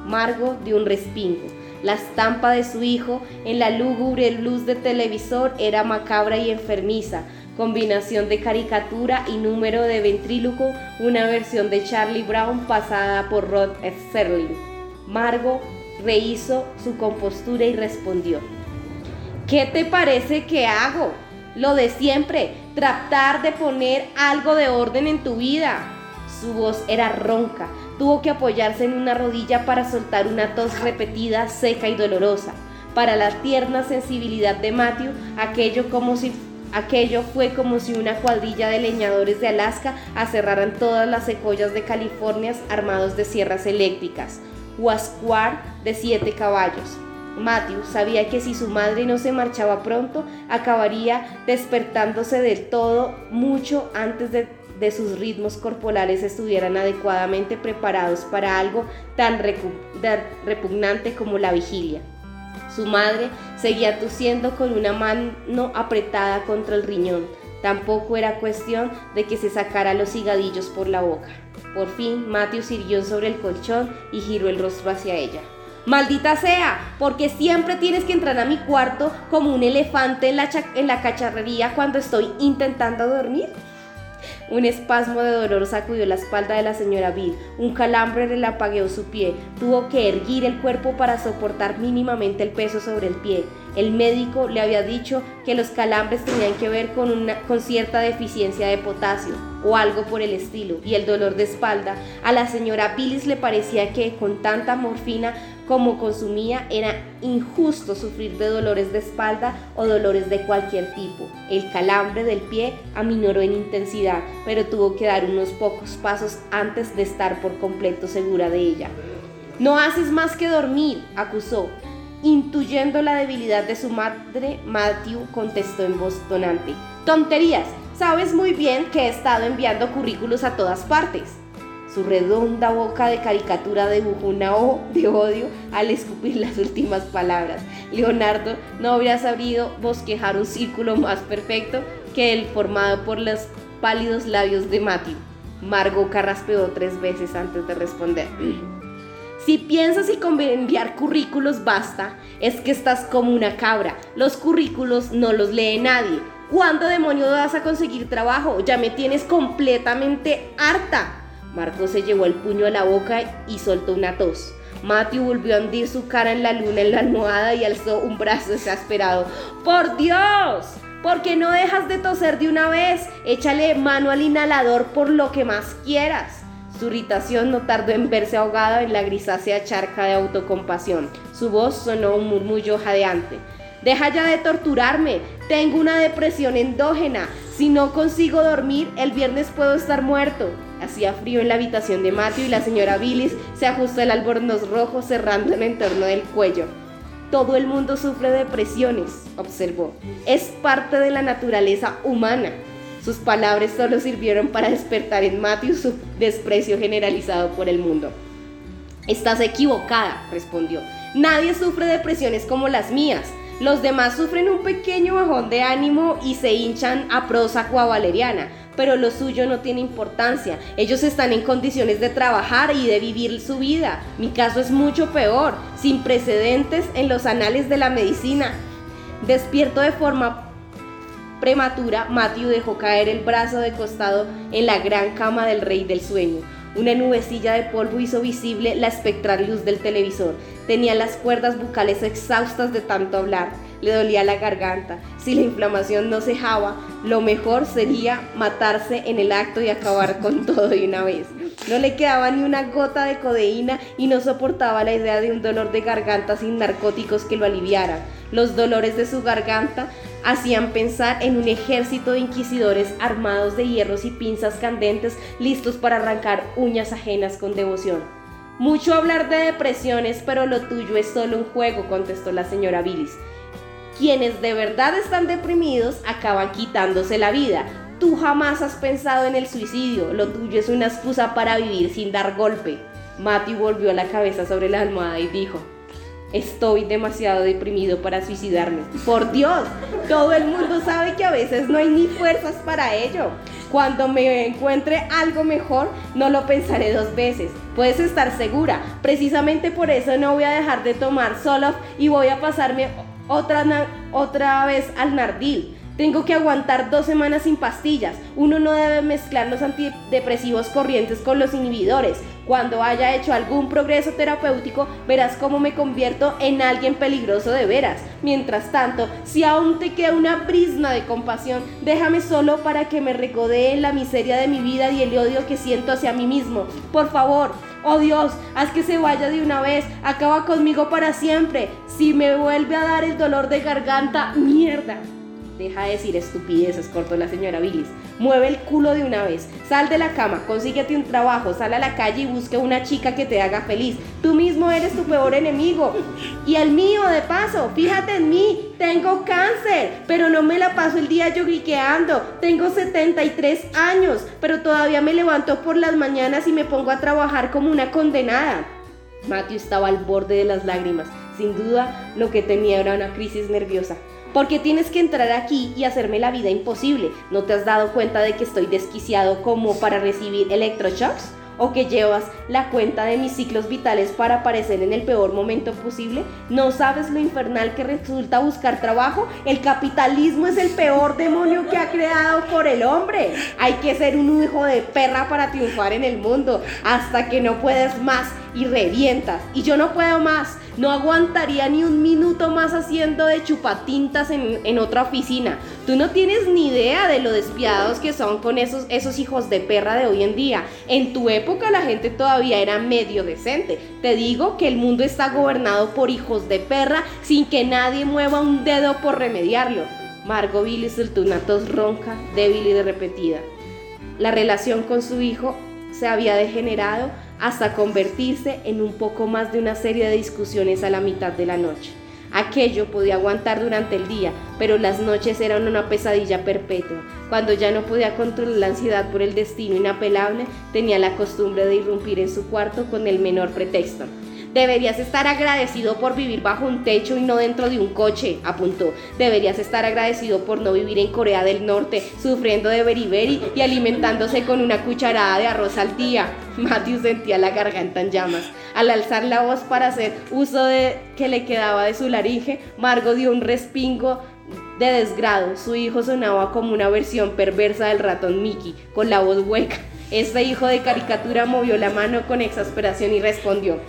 Margo dio un respingo. La estampa de su hijo en la lúgubre luz de televisor era macabra y enfermiza, combinación de caricatura y número de ventríloco, una versión de Charlie Brown pasada por Rod Sterling. Margo rehizo su compostura y respondió, ¿qué te parece que hago? Lo de siempre, tratar de poner algo de orden en tu vida. Su voz era ronca, Tuvo que apoyarse en una rodilla para soltar una tos repetida, seca y dolorosa. Para la tierna sensibilidad de Matthew, aquello, como si, aquello fue como si una cuadrilla de leñadores de Alaska aserraran todas las secollas de California armados de sierras eléctricas. Huascuar de siete caballos. Matthew sabía que si su madre no se marchaba pronto, acabaría despertándose del todo mucho antes de de sus ritmos corporales estuvieran adecuadamente preparados para algo tan repugnante como la vigilia. Su madre seguía tosiendo con una mano apretada contra el riñón. Tampoco era cuestión de que se sacara los cigadillos por la boca. Por fin, Matthew sirvió sobre el colchón y giró el rostro hacia ella. Maldita sea, porque siempre tienes que entrar a mi cuarto como un elefante en la, en la cacharrería cuando estoy intentando dormir. Un espasmo de dolor sacudió la espalda de la señora Bill. Un calambre relampagueó su pie. Tuvo que erguir el cuerpo para soportar mínimamente el peso sobre el pie. El médico le había dicho que los calambres tenían que ver con, una, con cierta deficiencia de potasio o algo por el estilo. Y el dolor de espalda. A la señora Billis le parecía que con tanta morfina como consumía, era injusto sufrir de dolores de espalda o dolores de cualquier tipo. El calambre del pie aminoró en intensidad, pero tuvo que dar unos pocos pasos antes de estar por completo segura de ella. No haces más que dormir, acusó. Intuyendo la debilidad de su madre, Matthew contestó en voz tonante. Tonterías, sabes muy bien que he estado enviando currículos a todas partes. Su redonda boca de caricatura dibujó una O de odio al escupir las últimas palabras. Leonardo no habría sabido bosquejar un círculo más perfecto que el formado por los pálidos labios de Matthew. Margot carraspeó tres veces antes de responder. Si piensas y con enviar currículos basta, es que estás como una cabra. Los currículos no los lee nadie. ¿Cuándo demonios vas a conseguir trabajo? Ya me tienes completamente harta. Marco se llevó el puño a la boca y soltó una tos. Matthew volvió a hundir su cara en la luna en la almohada y alzó un brazo desesperado. ¡Por Dios! ¿Por qué no dejas de toser de una vez? Échale mano al inhalador por lo que más quieras. Su irritación no tardó en verse ahogada en la grisácea charca de autocompasión. Su voz sonó un murmullo jadeante. Deja ya de torturarme. Tengo una depresión endógena. Si no consigo dormir, el viernes puedo estar muerto. Hacía frío en la habitación de Matthew y la señora Billis se ajustó el albornoz rojo cerrando en torno del cuello. Todo el mundo sufre depresiones, observó. Es parte de la naturaleza humana. Sus palabras solo sirvieron para despertar en Matthew su desprecio generalizado por el mundo. Estás equivocada, respondió. Nadie sufre depresiones como las mías. Los demás sufren un pequeño bajón de ánimo y se hinchan a prosa valeriana, pero lo suyo no tiene importancia. Ellos están en condiciones de trabajar y de vivir su vida. Mi caso es mucho peor, sin precedentes en los anales de la medicina. Despierto de forma prematura, Matthew dejó caer el brazo de costado en la gran cama del rey del sueño. Una nubecilla de polvo hizo visible la espectral luz del televisor. Tenía las cuerdas bucales exhaustas de tanto hablar. Le dolía la garganta. Si la inflamación no cejaba, lo mejor sería matarse en el acto y acabar con todo de una vez. No le quedaba ni una gota de codeína y no soportaba la idea de un dolor de garganta sin narcóticos que lo aliviaran. Los dolores de su garganta hacían pensar en un ejército de inquisidores armados de hierros y pinzas candentes listos para arrancar uñas ajenas con devoción. Mucho hablar de depresiones, pero lo tuyo es solo un juego, contestó la señora Billis. Quienes de verdad están deprimidos acaban quitándose la vida. Tú jamás has pensado en el suicidio, lo tuyo es una excusa para vivir sin dar golpe. Matthew volvió la cabeza sobre la almohada y dijo, Estoy demasiado deprimido para suicidarme. Por Dios, todo el mundo sabe que a veces no hay ni fuerzas para ello. Cuando me encuentre algo mejor, no lo pensaré dos veces. Puedes estar segura. Precisamente por eso no voy a dejar de tomar Solof y voy a pasarme otra, otra vez al Nardil. Tengo que aguantar dos semanas sin pastillas. Uno no debe mezclar los antidepresivos corrientes con los inhibidores. Cuando haya hecho algún progreso terapéutico, verás cómo me convierto en alguien peligroso de veras. Mientras tanto, si aún te queda una brisna de compasión, déjame solo para que me recodee en la miseria de mi vida y el odio que siento hacia mí mismo. Por favor, oh Dios, haz que se vaya de una vez, acaba conmigo para siempre. Si me vuelve a dar el dolor de garganta, mierda. Deja de decir estupideces, cortó la señora Billis. Mueve el culo de una vez. Sal de la cama, consíguete un trabajo, sal a la calle y busca una chica que te haga feliz. Tú mismo eres tu peor enemigo. Y el mío, de paso, fíjate en mí. Tengo cáncer, pero no me la paso el día lloriqueando. Tengo 73 años, pero todavía me levanto por las mañanas y me pongo a trabajar como una condenada. Matthew estaba al borde de las lágrimas. Sin duda, lo que tenía era una crisis nerviosa. Porque tienes que entrar aquí y hacerme la vida imposible? ¿No te has dado cuenta de que estoy desquiciado como para recibir electroshocks? ¿O que llevas la cuenta de mis ciclos vitales para aparecer en el peor momento posible? ¿No sabes lo infernal que resulta buscar trabajo? El capitalismo es el peor demonio que ha creado por el hombre. Hay que ser un hijo de perra para triunfar en el mundo hasta que no puedes más y revientas. Y yo no puedo más. No aguantaría ni un minuto más haciendo de chupatintas en, en otra oficina. Tú no tienes ni idea de lo despiadados que son con esos, esos hijos de perra de hoy en día. En tu época la gente todavía era medio decente. Te digo que el mundo está gobernado por hijos de perra sin que nadie mueva un dedo por remediarlo. Margot Billy soltó una tos ronca, débil y de repetida. La relación con su hijo se había degenerado hasta convertirse en un poco más de una serie de discusiones a la mitad de la noche. Aquello podía aguantar durante el día, pero las noches eran una pesadilla perpetua. Cuando ya no podía controlar la ansiedad por el destino inapelable, tenía la costumbre de irrumpir en su cuarto con el menor pretexto. Deberías estar agradecido por vivir bajo un techo y no dentro de un coche, apuntó. Deberías estar agradecido por no vivir en Corea del Norte, sufriendo de beriberi y alimentándose con una cucharada de arroz al día. Matthew sentía la garganta en llamas. Al alzar la voz para hacer uso de que le quedaba de su laringe, Margot dio un respingo de desgrado. Su hijo sonaba como una versión perversa del ratón Mickey, con la voz hueca. Este hijo de caricatura movió la mano con exasperación y respondió.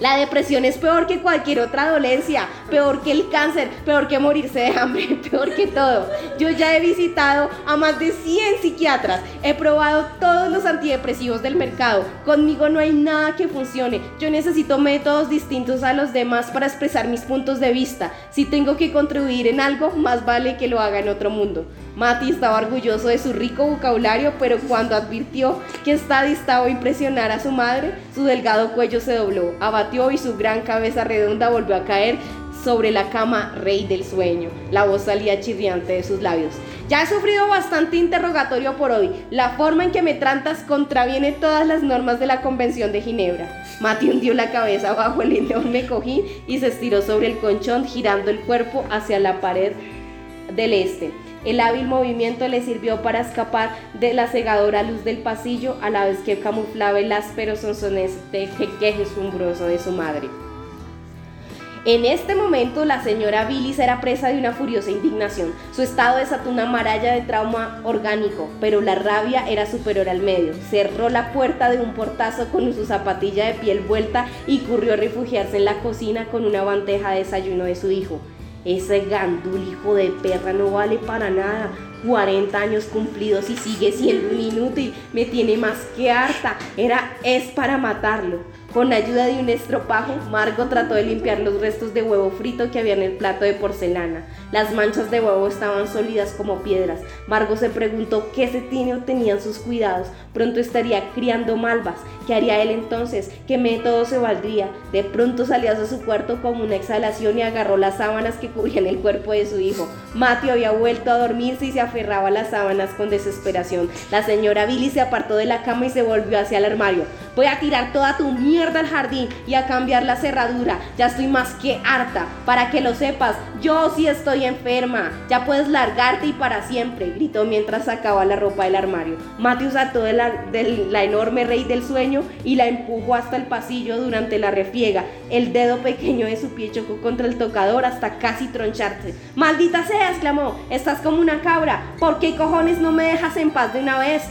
La depresión es peor que cualquier otra dolencia, peor que el cáncer, peor que morirse de hambre, peor que todo. Yo ya he visitado a más de 100 psiquiatras, he probado todos los antidepresivos del mercado. Conmigo no hay nada que funcione. Yo necesito métodos distintos a los demás para expresar mis puntos de vista. Si tengo que contribuir en algo, más vale que lo haga en otro mundo. Mati estaba orgulloso de su rico vocabulario, pero cuando advirtió que esta distaba impresionar a su madre, su delgado cuello se dobló, abatió y su gran cabeza redonda volvió a caer sobre la cama rey del sueño. La voz salía chirriante de sus labios. Ya he sufrido bastante interrogatorio por hoy. La forma en que me tratas contraviene todas las normas de la Convención de Ginebra. Mati hundió la cabeza bajo el enorme cojín y se estiró sobre el conchón girando el cuerpo hacia la pared del este. El hábil movimiento le sirvió para escapar de la cegadora luz del pasillo a la vez que camuflaba el áspero sonsonete quejumbroso de su madre. En este momento la señora Billis era presa de una furiosa indignación. Su estado desató una maralla de trauma orgánico, pero la rabia era superior al medio. Cerró la puerta de un portazo con su zapatilla de piel vuelta y corrió a refugiarse en la cocina con una bandeja de desayuno de su hijo. Ese gandul hijo de perra no vale para nada. 40 años cumplidos y sigue siendo un inútil. Me tiene más que harta. Era, es para matarlo. Con ayuda de un estropajo, Margot trató de limpiar los restos de huevo frito que había en el plato de porcelana. Las manchas de huevo estaban sólidas como piedras. Margot se preguntó qué se tiene o tenían sus cuidados. Pronto estaría criando malvas. ¿Qué haría él entonces? ¿Qué método se valdría? De pronto salió de su cuarto como una exhalación y agarró las sábanas que cubrían el cuerpo de su hijo. Matthew había vuelto a dormirse y se aferraba a las sábanas con desesperación. La señora Billy se apartó de la cama y se volvió hacia el armario. Voy a tirar toda tu mierda al jardín y a cambiar la cerradura. Ya estoy más que harta. Para que lo sepas, yo sí estoy enferma. Ya puedes largarte y para siempre, gritó mientras sacaba la ropa del armario. Matthew saltó de la, de la enorme rey del sueño y la empujó hasta el pasillo durante la refiega. El dedo pequeño de su pie chocó contra el tocador hasta casi troncharse. ¡Maldita sea! exclamó. Estás como una cabra. ¿Por qué cojones no me dejas en paz de una vez?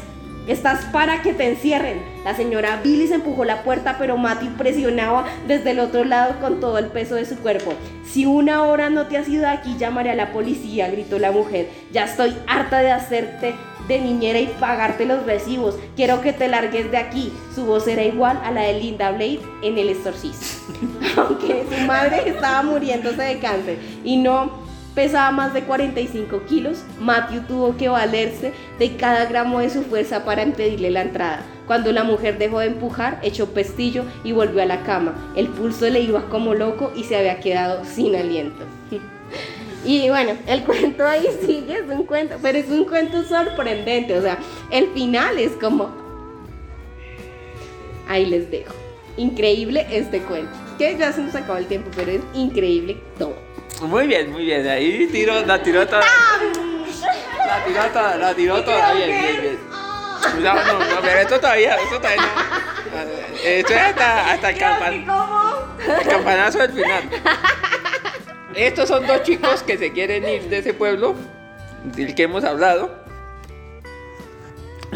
Estás para que te encierren. La señora Billy se empujó la puerta, pero Matthew presionaba desde el otro lado con todo el peso de su cuerpo. Si una hora no te has ido de aquí, llamaré a la policía, gritó la mujer. Ya estoy harta de hacerte de niñera y pagarte los recibos. Quiero que te largues de aquí. Su voz era igual a la de Linda Blade en El Exorcista. Aunque su madre estaba muriéndose de cáncer y no pesaba más de 45 kilos, Matthew tuvo que valerse de cada gramo de su fuerza para impedirle la entrada. Cuando la mujer dejó de empujar, echó pestillo y volvió a la cama. El pulso le iba como loco y se había quedado sin aliento. Y bueno, el cuento ahí sigue, es un cuento, pero es un cuento sorprendente. O sea, el final es como. Ahí les dejo. Increíble este cuento. Que ya se nos acabó el tiempo, pero es increíble todo. Muy bien, muy bien. Ahí tiro, la tiró toda. La tiró toda, la tiró toda. Bien, bien, bien. No, no, no, pero esto todavía, esto todavía no. Esto es hasta, hasta el, campan, el campanazo del final. Estos son dos chicos que se quieren ir de ese pueblo del que hemos hablado.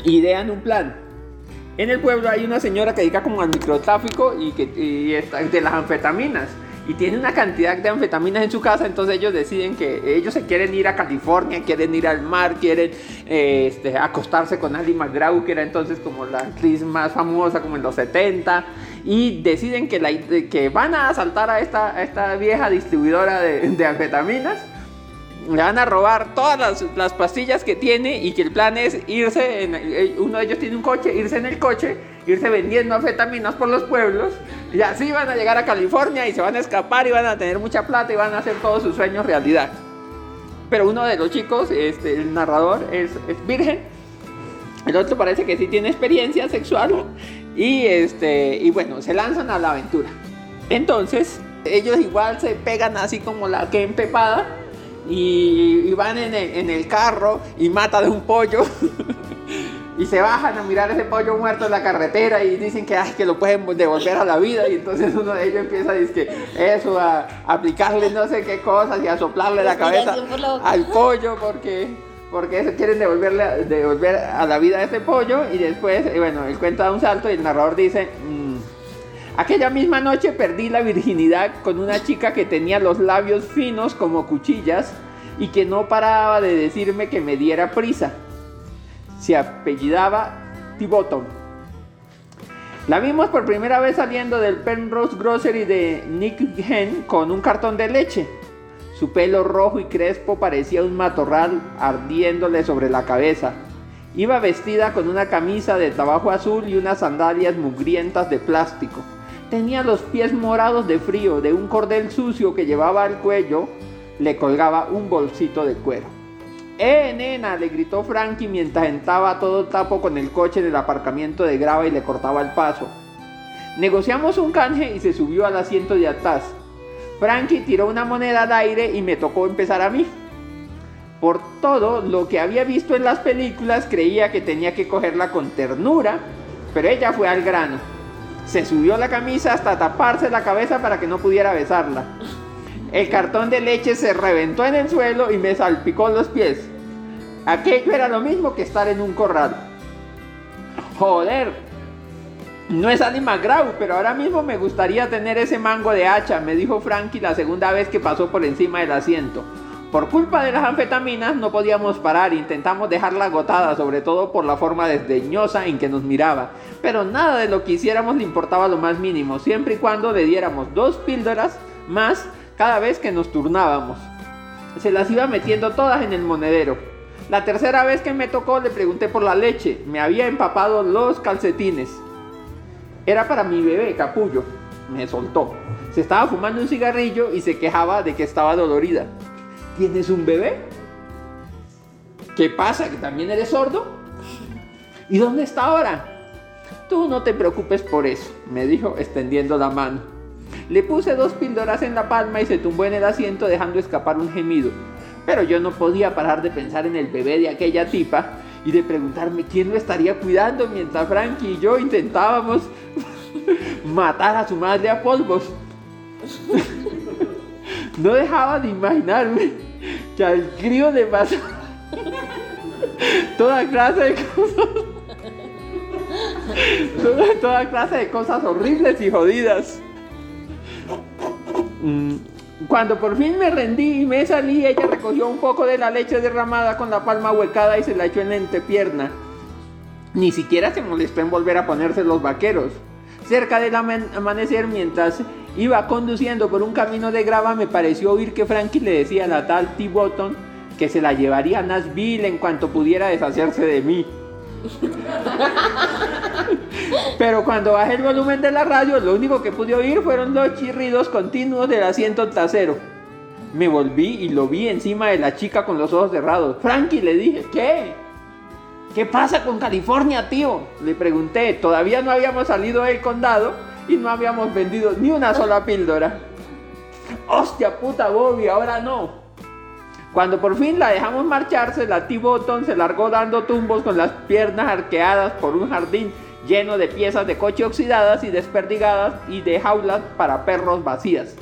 Idean un plan. En el pueblo hay una señora que dedica como al microtráfico y que y está- de las anfetaminas. Y tiene una cantidad de anfetaminas en su casa, entonces ellos deciden que ellos se quieren ir a California, quieren ir al mar, quieren eh, este, acostarse con Ali McGraw, que era entonces como la actriz más famosa, como en los 70, y deciden que, la- que van a asaltar a esta, a esta vieja distribuidora de, de anfetaminas le van a robar todas las, las pastillas que tiene y que el plan es irse, en, eh, uno de ellos tiene un coche, irse en el coche, irse vendiendo anfetaminas por los pueblos y así van a llegar a California y se van a escapar y van a tener mucha plata y van a hacer todos sus sueños realidad. Pero uno de los chicos, este, el narrador, es, virgen, el otro parece que sí tiene experiencia sexual y, este, y bueno, se lanzan a la aventura. Entonces, ellos igual se pegan así como la que empepada y, van en el, carro y matan un pollo y se bajan a mirar ese pollo muerto en la carretera y dicen que, ay, que lo pueden devolver a la vida y entonces uno de ellos empieza a decir que eso, a, aplicarle no sé qué cosas y a soplarle la cabeza al pollo porque porque eso quieren devolverle devolver a la vida a ese pollo. Y después eh, bueno el cuento da un salto y el narrador dice "Mm, aquella misma noche perdí la virginidad con una chica que tenía los labios finos como cuchillas y que no paraba de decirme que me diera prisa se apellidaba T-Bottom la vimos por primera vez saliendo del Penrose Grocery de Nick Hen con un cartón de leche. Su pelo rojo y crespo parecía un matorral ardiéndole sobre la cabeza. Iba vestida con una camisa de trabajo azul y unas sandalias mugrientas de plástico. Tenía los pies morados de frío, de un cordel sucio que llevaba al cuello le colgaba un bolsito de cuero. ¡Eh, nena! le gritó Frankie mientras entraba a todo tapo con el coche en el aparcamiento de grava y le cortaba el paso. Negociamos un canje y se subió al asiento de atrás. Frankie tiró una moneda al aire y me tocó empezar a mí. Por todo lo que había visto en las películas creía que tenía que cogerla con ternura, pero ella fue al grano. Se subió la camisa hasta taparse la cabeza para que no pudiera besarla. El cartón de leche se reventó en el suelo y me salpicó los pies. Aquello era lo mismo que estar en un corral. Joder, no es Ali McGraw, pero ahora mismo me gustaría tener ese mango de hacha, me dijo Frankie la segunda vez que pasó por encima del asiento. Por culpa de las anfetaminas no podíamos parar, intentamos dejarla agotada, sobre todo por la forma desdeñosa en que nos miraba. Pero nada de lo que hiciéramos le importaba lo más mínimo, siempre y cuando le diéramos dos píldoras más cada vez que nos turnábamos. Se las iba metiendo todas en el monedero. La tercera vez que me tocó le pregunté por la leche, me había empapado los calcetines. Era para mi bebé, capullo. Me soltó. Se estaba fumando un cigarrillo y se quejaba de que estaba dolorida. ¿Tienes un bebé? ¿Qué pasa? ¿Que también eres sordo? ¿Y dónde está ahora? Tú no te preocupes por eso, me dijo extendiendo la mano. Le puse dos píldoras en la palma y se tumbó en el asiento dejando escapar un gemido. Pero yo no podía parar de pensar en el bebé de aquella tipa y de preguntarme quién lo estaría cuidando mientras Frankie y yo intentábamos matar a su madre a polvos. No dejaba de imaginarme que al crío le pasó toda clase de cosas. Toda clase de cosas horribles y jodidas. Mm, Cuando por fin me rendí y me salí, ella recogió un poco de la leche derramada con la palma huecada y se la echó en la entrepierna. Ni siquiera se molestó en volver a ponerse los vaqueros. Cerca del aman- amanecer, mientras iba conduciendo por un camino de grava, me pareció oír que Frankie le decía a la tal T. Botton que se la llevaría a Nashville en cuanto pudiera deshacerse de mí. Pero cuando bajé el volumen de la radio, lo único que pude oír fueron los chirridos continuos del asiento trasero. Me volví y lo vi encima de la chica con los ojos cerrados. Frankie, le dije, ¿qué? ¿Qué pasa con California, tío? Le pregunté. Todavía no habíamos salido del condado y no habíamos vendido ni una sola píldora. ¡Hostia puta, Bobby! Ahora no. Cuando por fin la dejamos marcharse, la T-Bottom se largó dando tumbos con las piernas arqueadas por un jardín lleno de piezas de coche oxidadas y desperdigadas y de jaulas para perros vacías.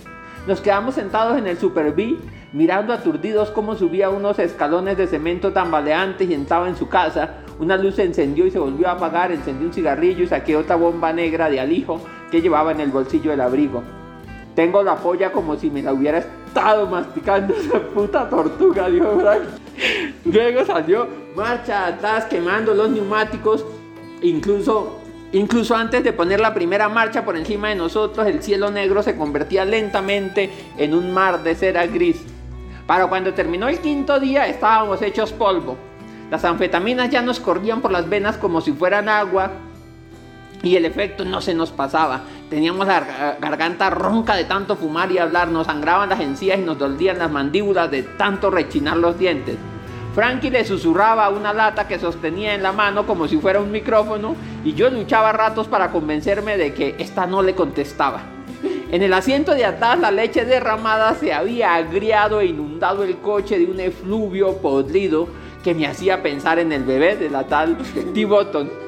Nos quedamos sentados en el Super B, mirando aturdidos cómo subía unos escalones de cemento tambaleantes y entraba en su casa, Una luz se encendió y se volvió a apagar, encendí un cigarrillo y saqué otra bomba negra de alijo que llevaba en el bolsillo del abrigo. Tengo la polla como si me la hubiera estado masticando esa puta tortuga, dijo Frank. Luego salió marcha atrás quemando los neumáticos, incluso Incluso antes de poner la primera marcha por encima de nosotros, el cielo negro se convertía lentamente en un mar de cera gris. Para cuando terminó el quinto día estábamos hechos polvo. Las anfetaminas ya nos corrían por las venas como si fueran agua y el efecto no se nos pasaba. Teníamos la garganta ronca de tanto fumar y hablar, nos sangraban las encías y nos dolían las mandíbulas de tanto rechinar los dientes. Frankie le susurraba una lata que sostenía en la mano como si fuera un micrófono y yo luchaba ratos para convencerme de que esta no le contestaba. En el asiento de atrás la leche derramada se había agriado e inundado el coche de un efluvio podrido que me hacía pensar en el bebé de la tal T.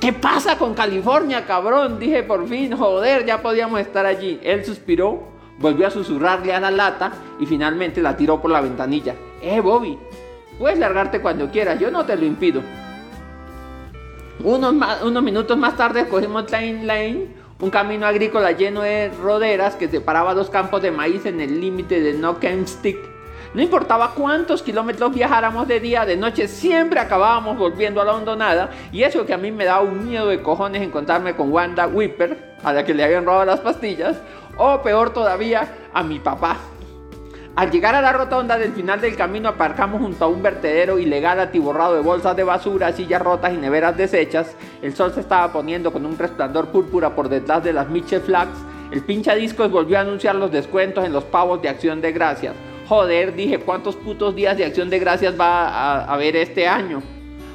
¿Qué pasa con California, cabrón? Dije por fin, joder, ya podíamos estar allí. Él suspiró, volvió a susurrarle a la lata y finalmente la tiró por la ventanilla. Eh, Bobby, puedes largarte cuando quieras, yo no te lo impido. Unos, unos minutos más tarde cogimos Train Lane, un camino agrícola lleno de roderas que separaba dos campos de maíz en el límite de Stick. No importaba cuántos kilómetros viajáramos de día, de noche, siempre acabábamos volviendo a la hondonada. Y eso que a mí me daba un miedo de cojones encontrarme con Wanda Whipper, a la que le habían robado las pastillas, o peor todavía, a mi papá, al llegar a la rotonda del final del camino aparcamos junto a un vertedero ilegal atiborrado de bolsas de basura, sillas rotas y neveras deshechas. El sol se estaba poniendo con un resplandor púrpura por detrás de las Mitchell Flags. El pincha discos volvió a anunciar los descuentos en los pavos de acción de gracias. Joder, dije, ¿cuántos putos días de acción de gracias va a haber este año?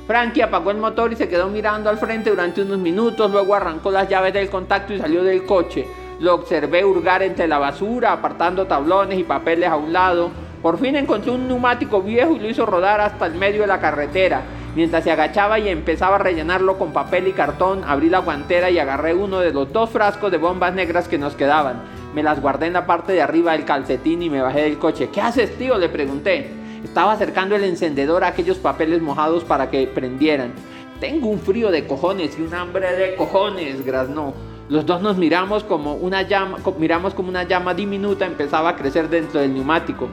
Frankie apagó el motor y se quedó mirando al frente durante unos minutos, luego arrancó las llaves del contacto y salió del coche. Lo observé hurgar entre la basura, apartando tablones y papeles a un lado. Por fin encontré un neumático viejo y lo hizo rodar hasta el medio de la carretera. Mientras se agachaba y empezaba a rellenarlo con papel y cartón, abrí la guantera y agarré uno de los dos frascos de bombas negras que nos quedaban. Me las guardé en la parte de arriba del calcetín y me bajé del coche. ¿Qué haces, tío? le pregunté. Estaba acercando el encendedor a aquellos papeles mojados para que prendieran. Tengo un frío de cojones y un hambre de cojones, graznó. Los dos nos miramos como una llama, miramos como una llama diminuta empezaba a crecer dentro del neumático.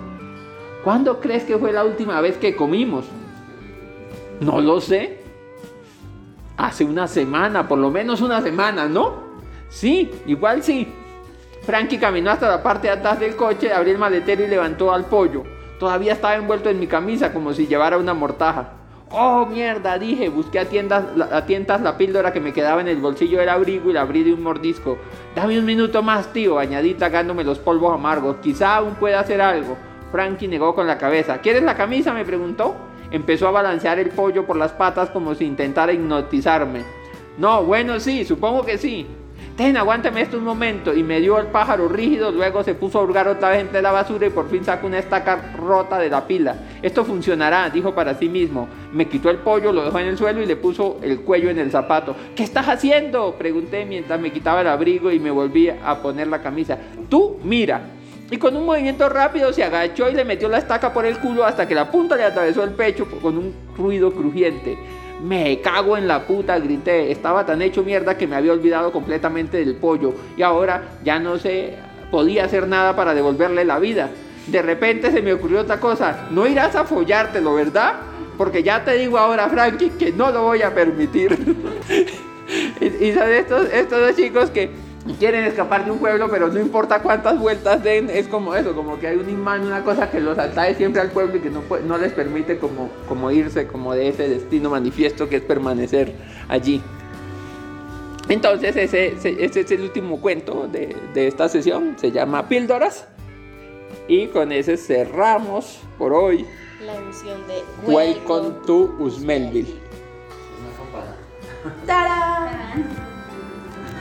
¿Cuándo crees que fue la última vez que comimos? No lo sé. Hace una semana, por lo menos una semana, ¿no? Sí, igual sí. Frankie caminó hasta la parte de atrás del coche, abrió el maletero y levantó al pollo. Todavía estaba envuelto en mi camisa como si llevara una mortaja. Oh, mierda, dije, busqué a, tiendas, a tientas la píldora que me quedaba en el bolsillo del abrigo y la abrí de un mordisco. Dame un minuto más, tío, añadí tragándome los polvos amargos. Quizá aún pueda hacer algo. Frankie negó con la cabeza. ¿Quieres la camisa? me preguntó. Empezó a balancear el pollo por las patas como si intentara hipnotizarme. No, bueno, sí, supongo que sí. Ten, aguántame esto un momento. Y me dio el pájaro rígido, luego se puso a hurgar otra vez entre la basura y por fin sacó una estaca rota de la pila. Esto funcionará, dijo para sí mismo. Me quitó el pollo, lo dejó en el suelo y le puso el cuello en el zapato. ¿Qué estás haciendo? Pregunté mientras me quitaba el abrigo y me volví a poner la camisa. Tú, mira. Y con un movimiento rápido se agachó y le metió la estaca por el culo hasta que la punta le atravesó el pecho con un ruido crujiente. Me cago en la puta, grité. Estaba tan hecho mierda que me había olvidado completamente del pollo y ahora ya no se podía hacer nada para devolverle la vida. De repente se me ocurrió otra cosa. No irás a follártelo, ¿verdad? Porque ya te digo ahora, Frankie, que no lo voy a permitir. y, son estos, estos dos chicos que quieren escapar de un pueblo, pero no importa cuántas vueltas den, es como eso, como que hay un imán, una cosa que los atrae siempre al pueblo y que no, no les permite como, como irse como de ese destino manifiesto que es permanecer allí. Entonces ese, ese, es el último cuento de, de, esta sesión, se llama Píldoras y con ese cerramos por hoy la emisión de Welcome, to Usmelville. ¡Tarán!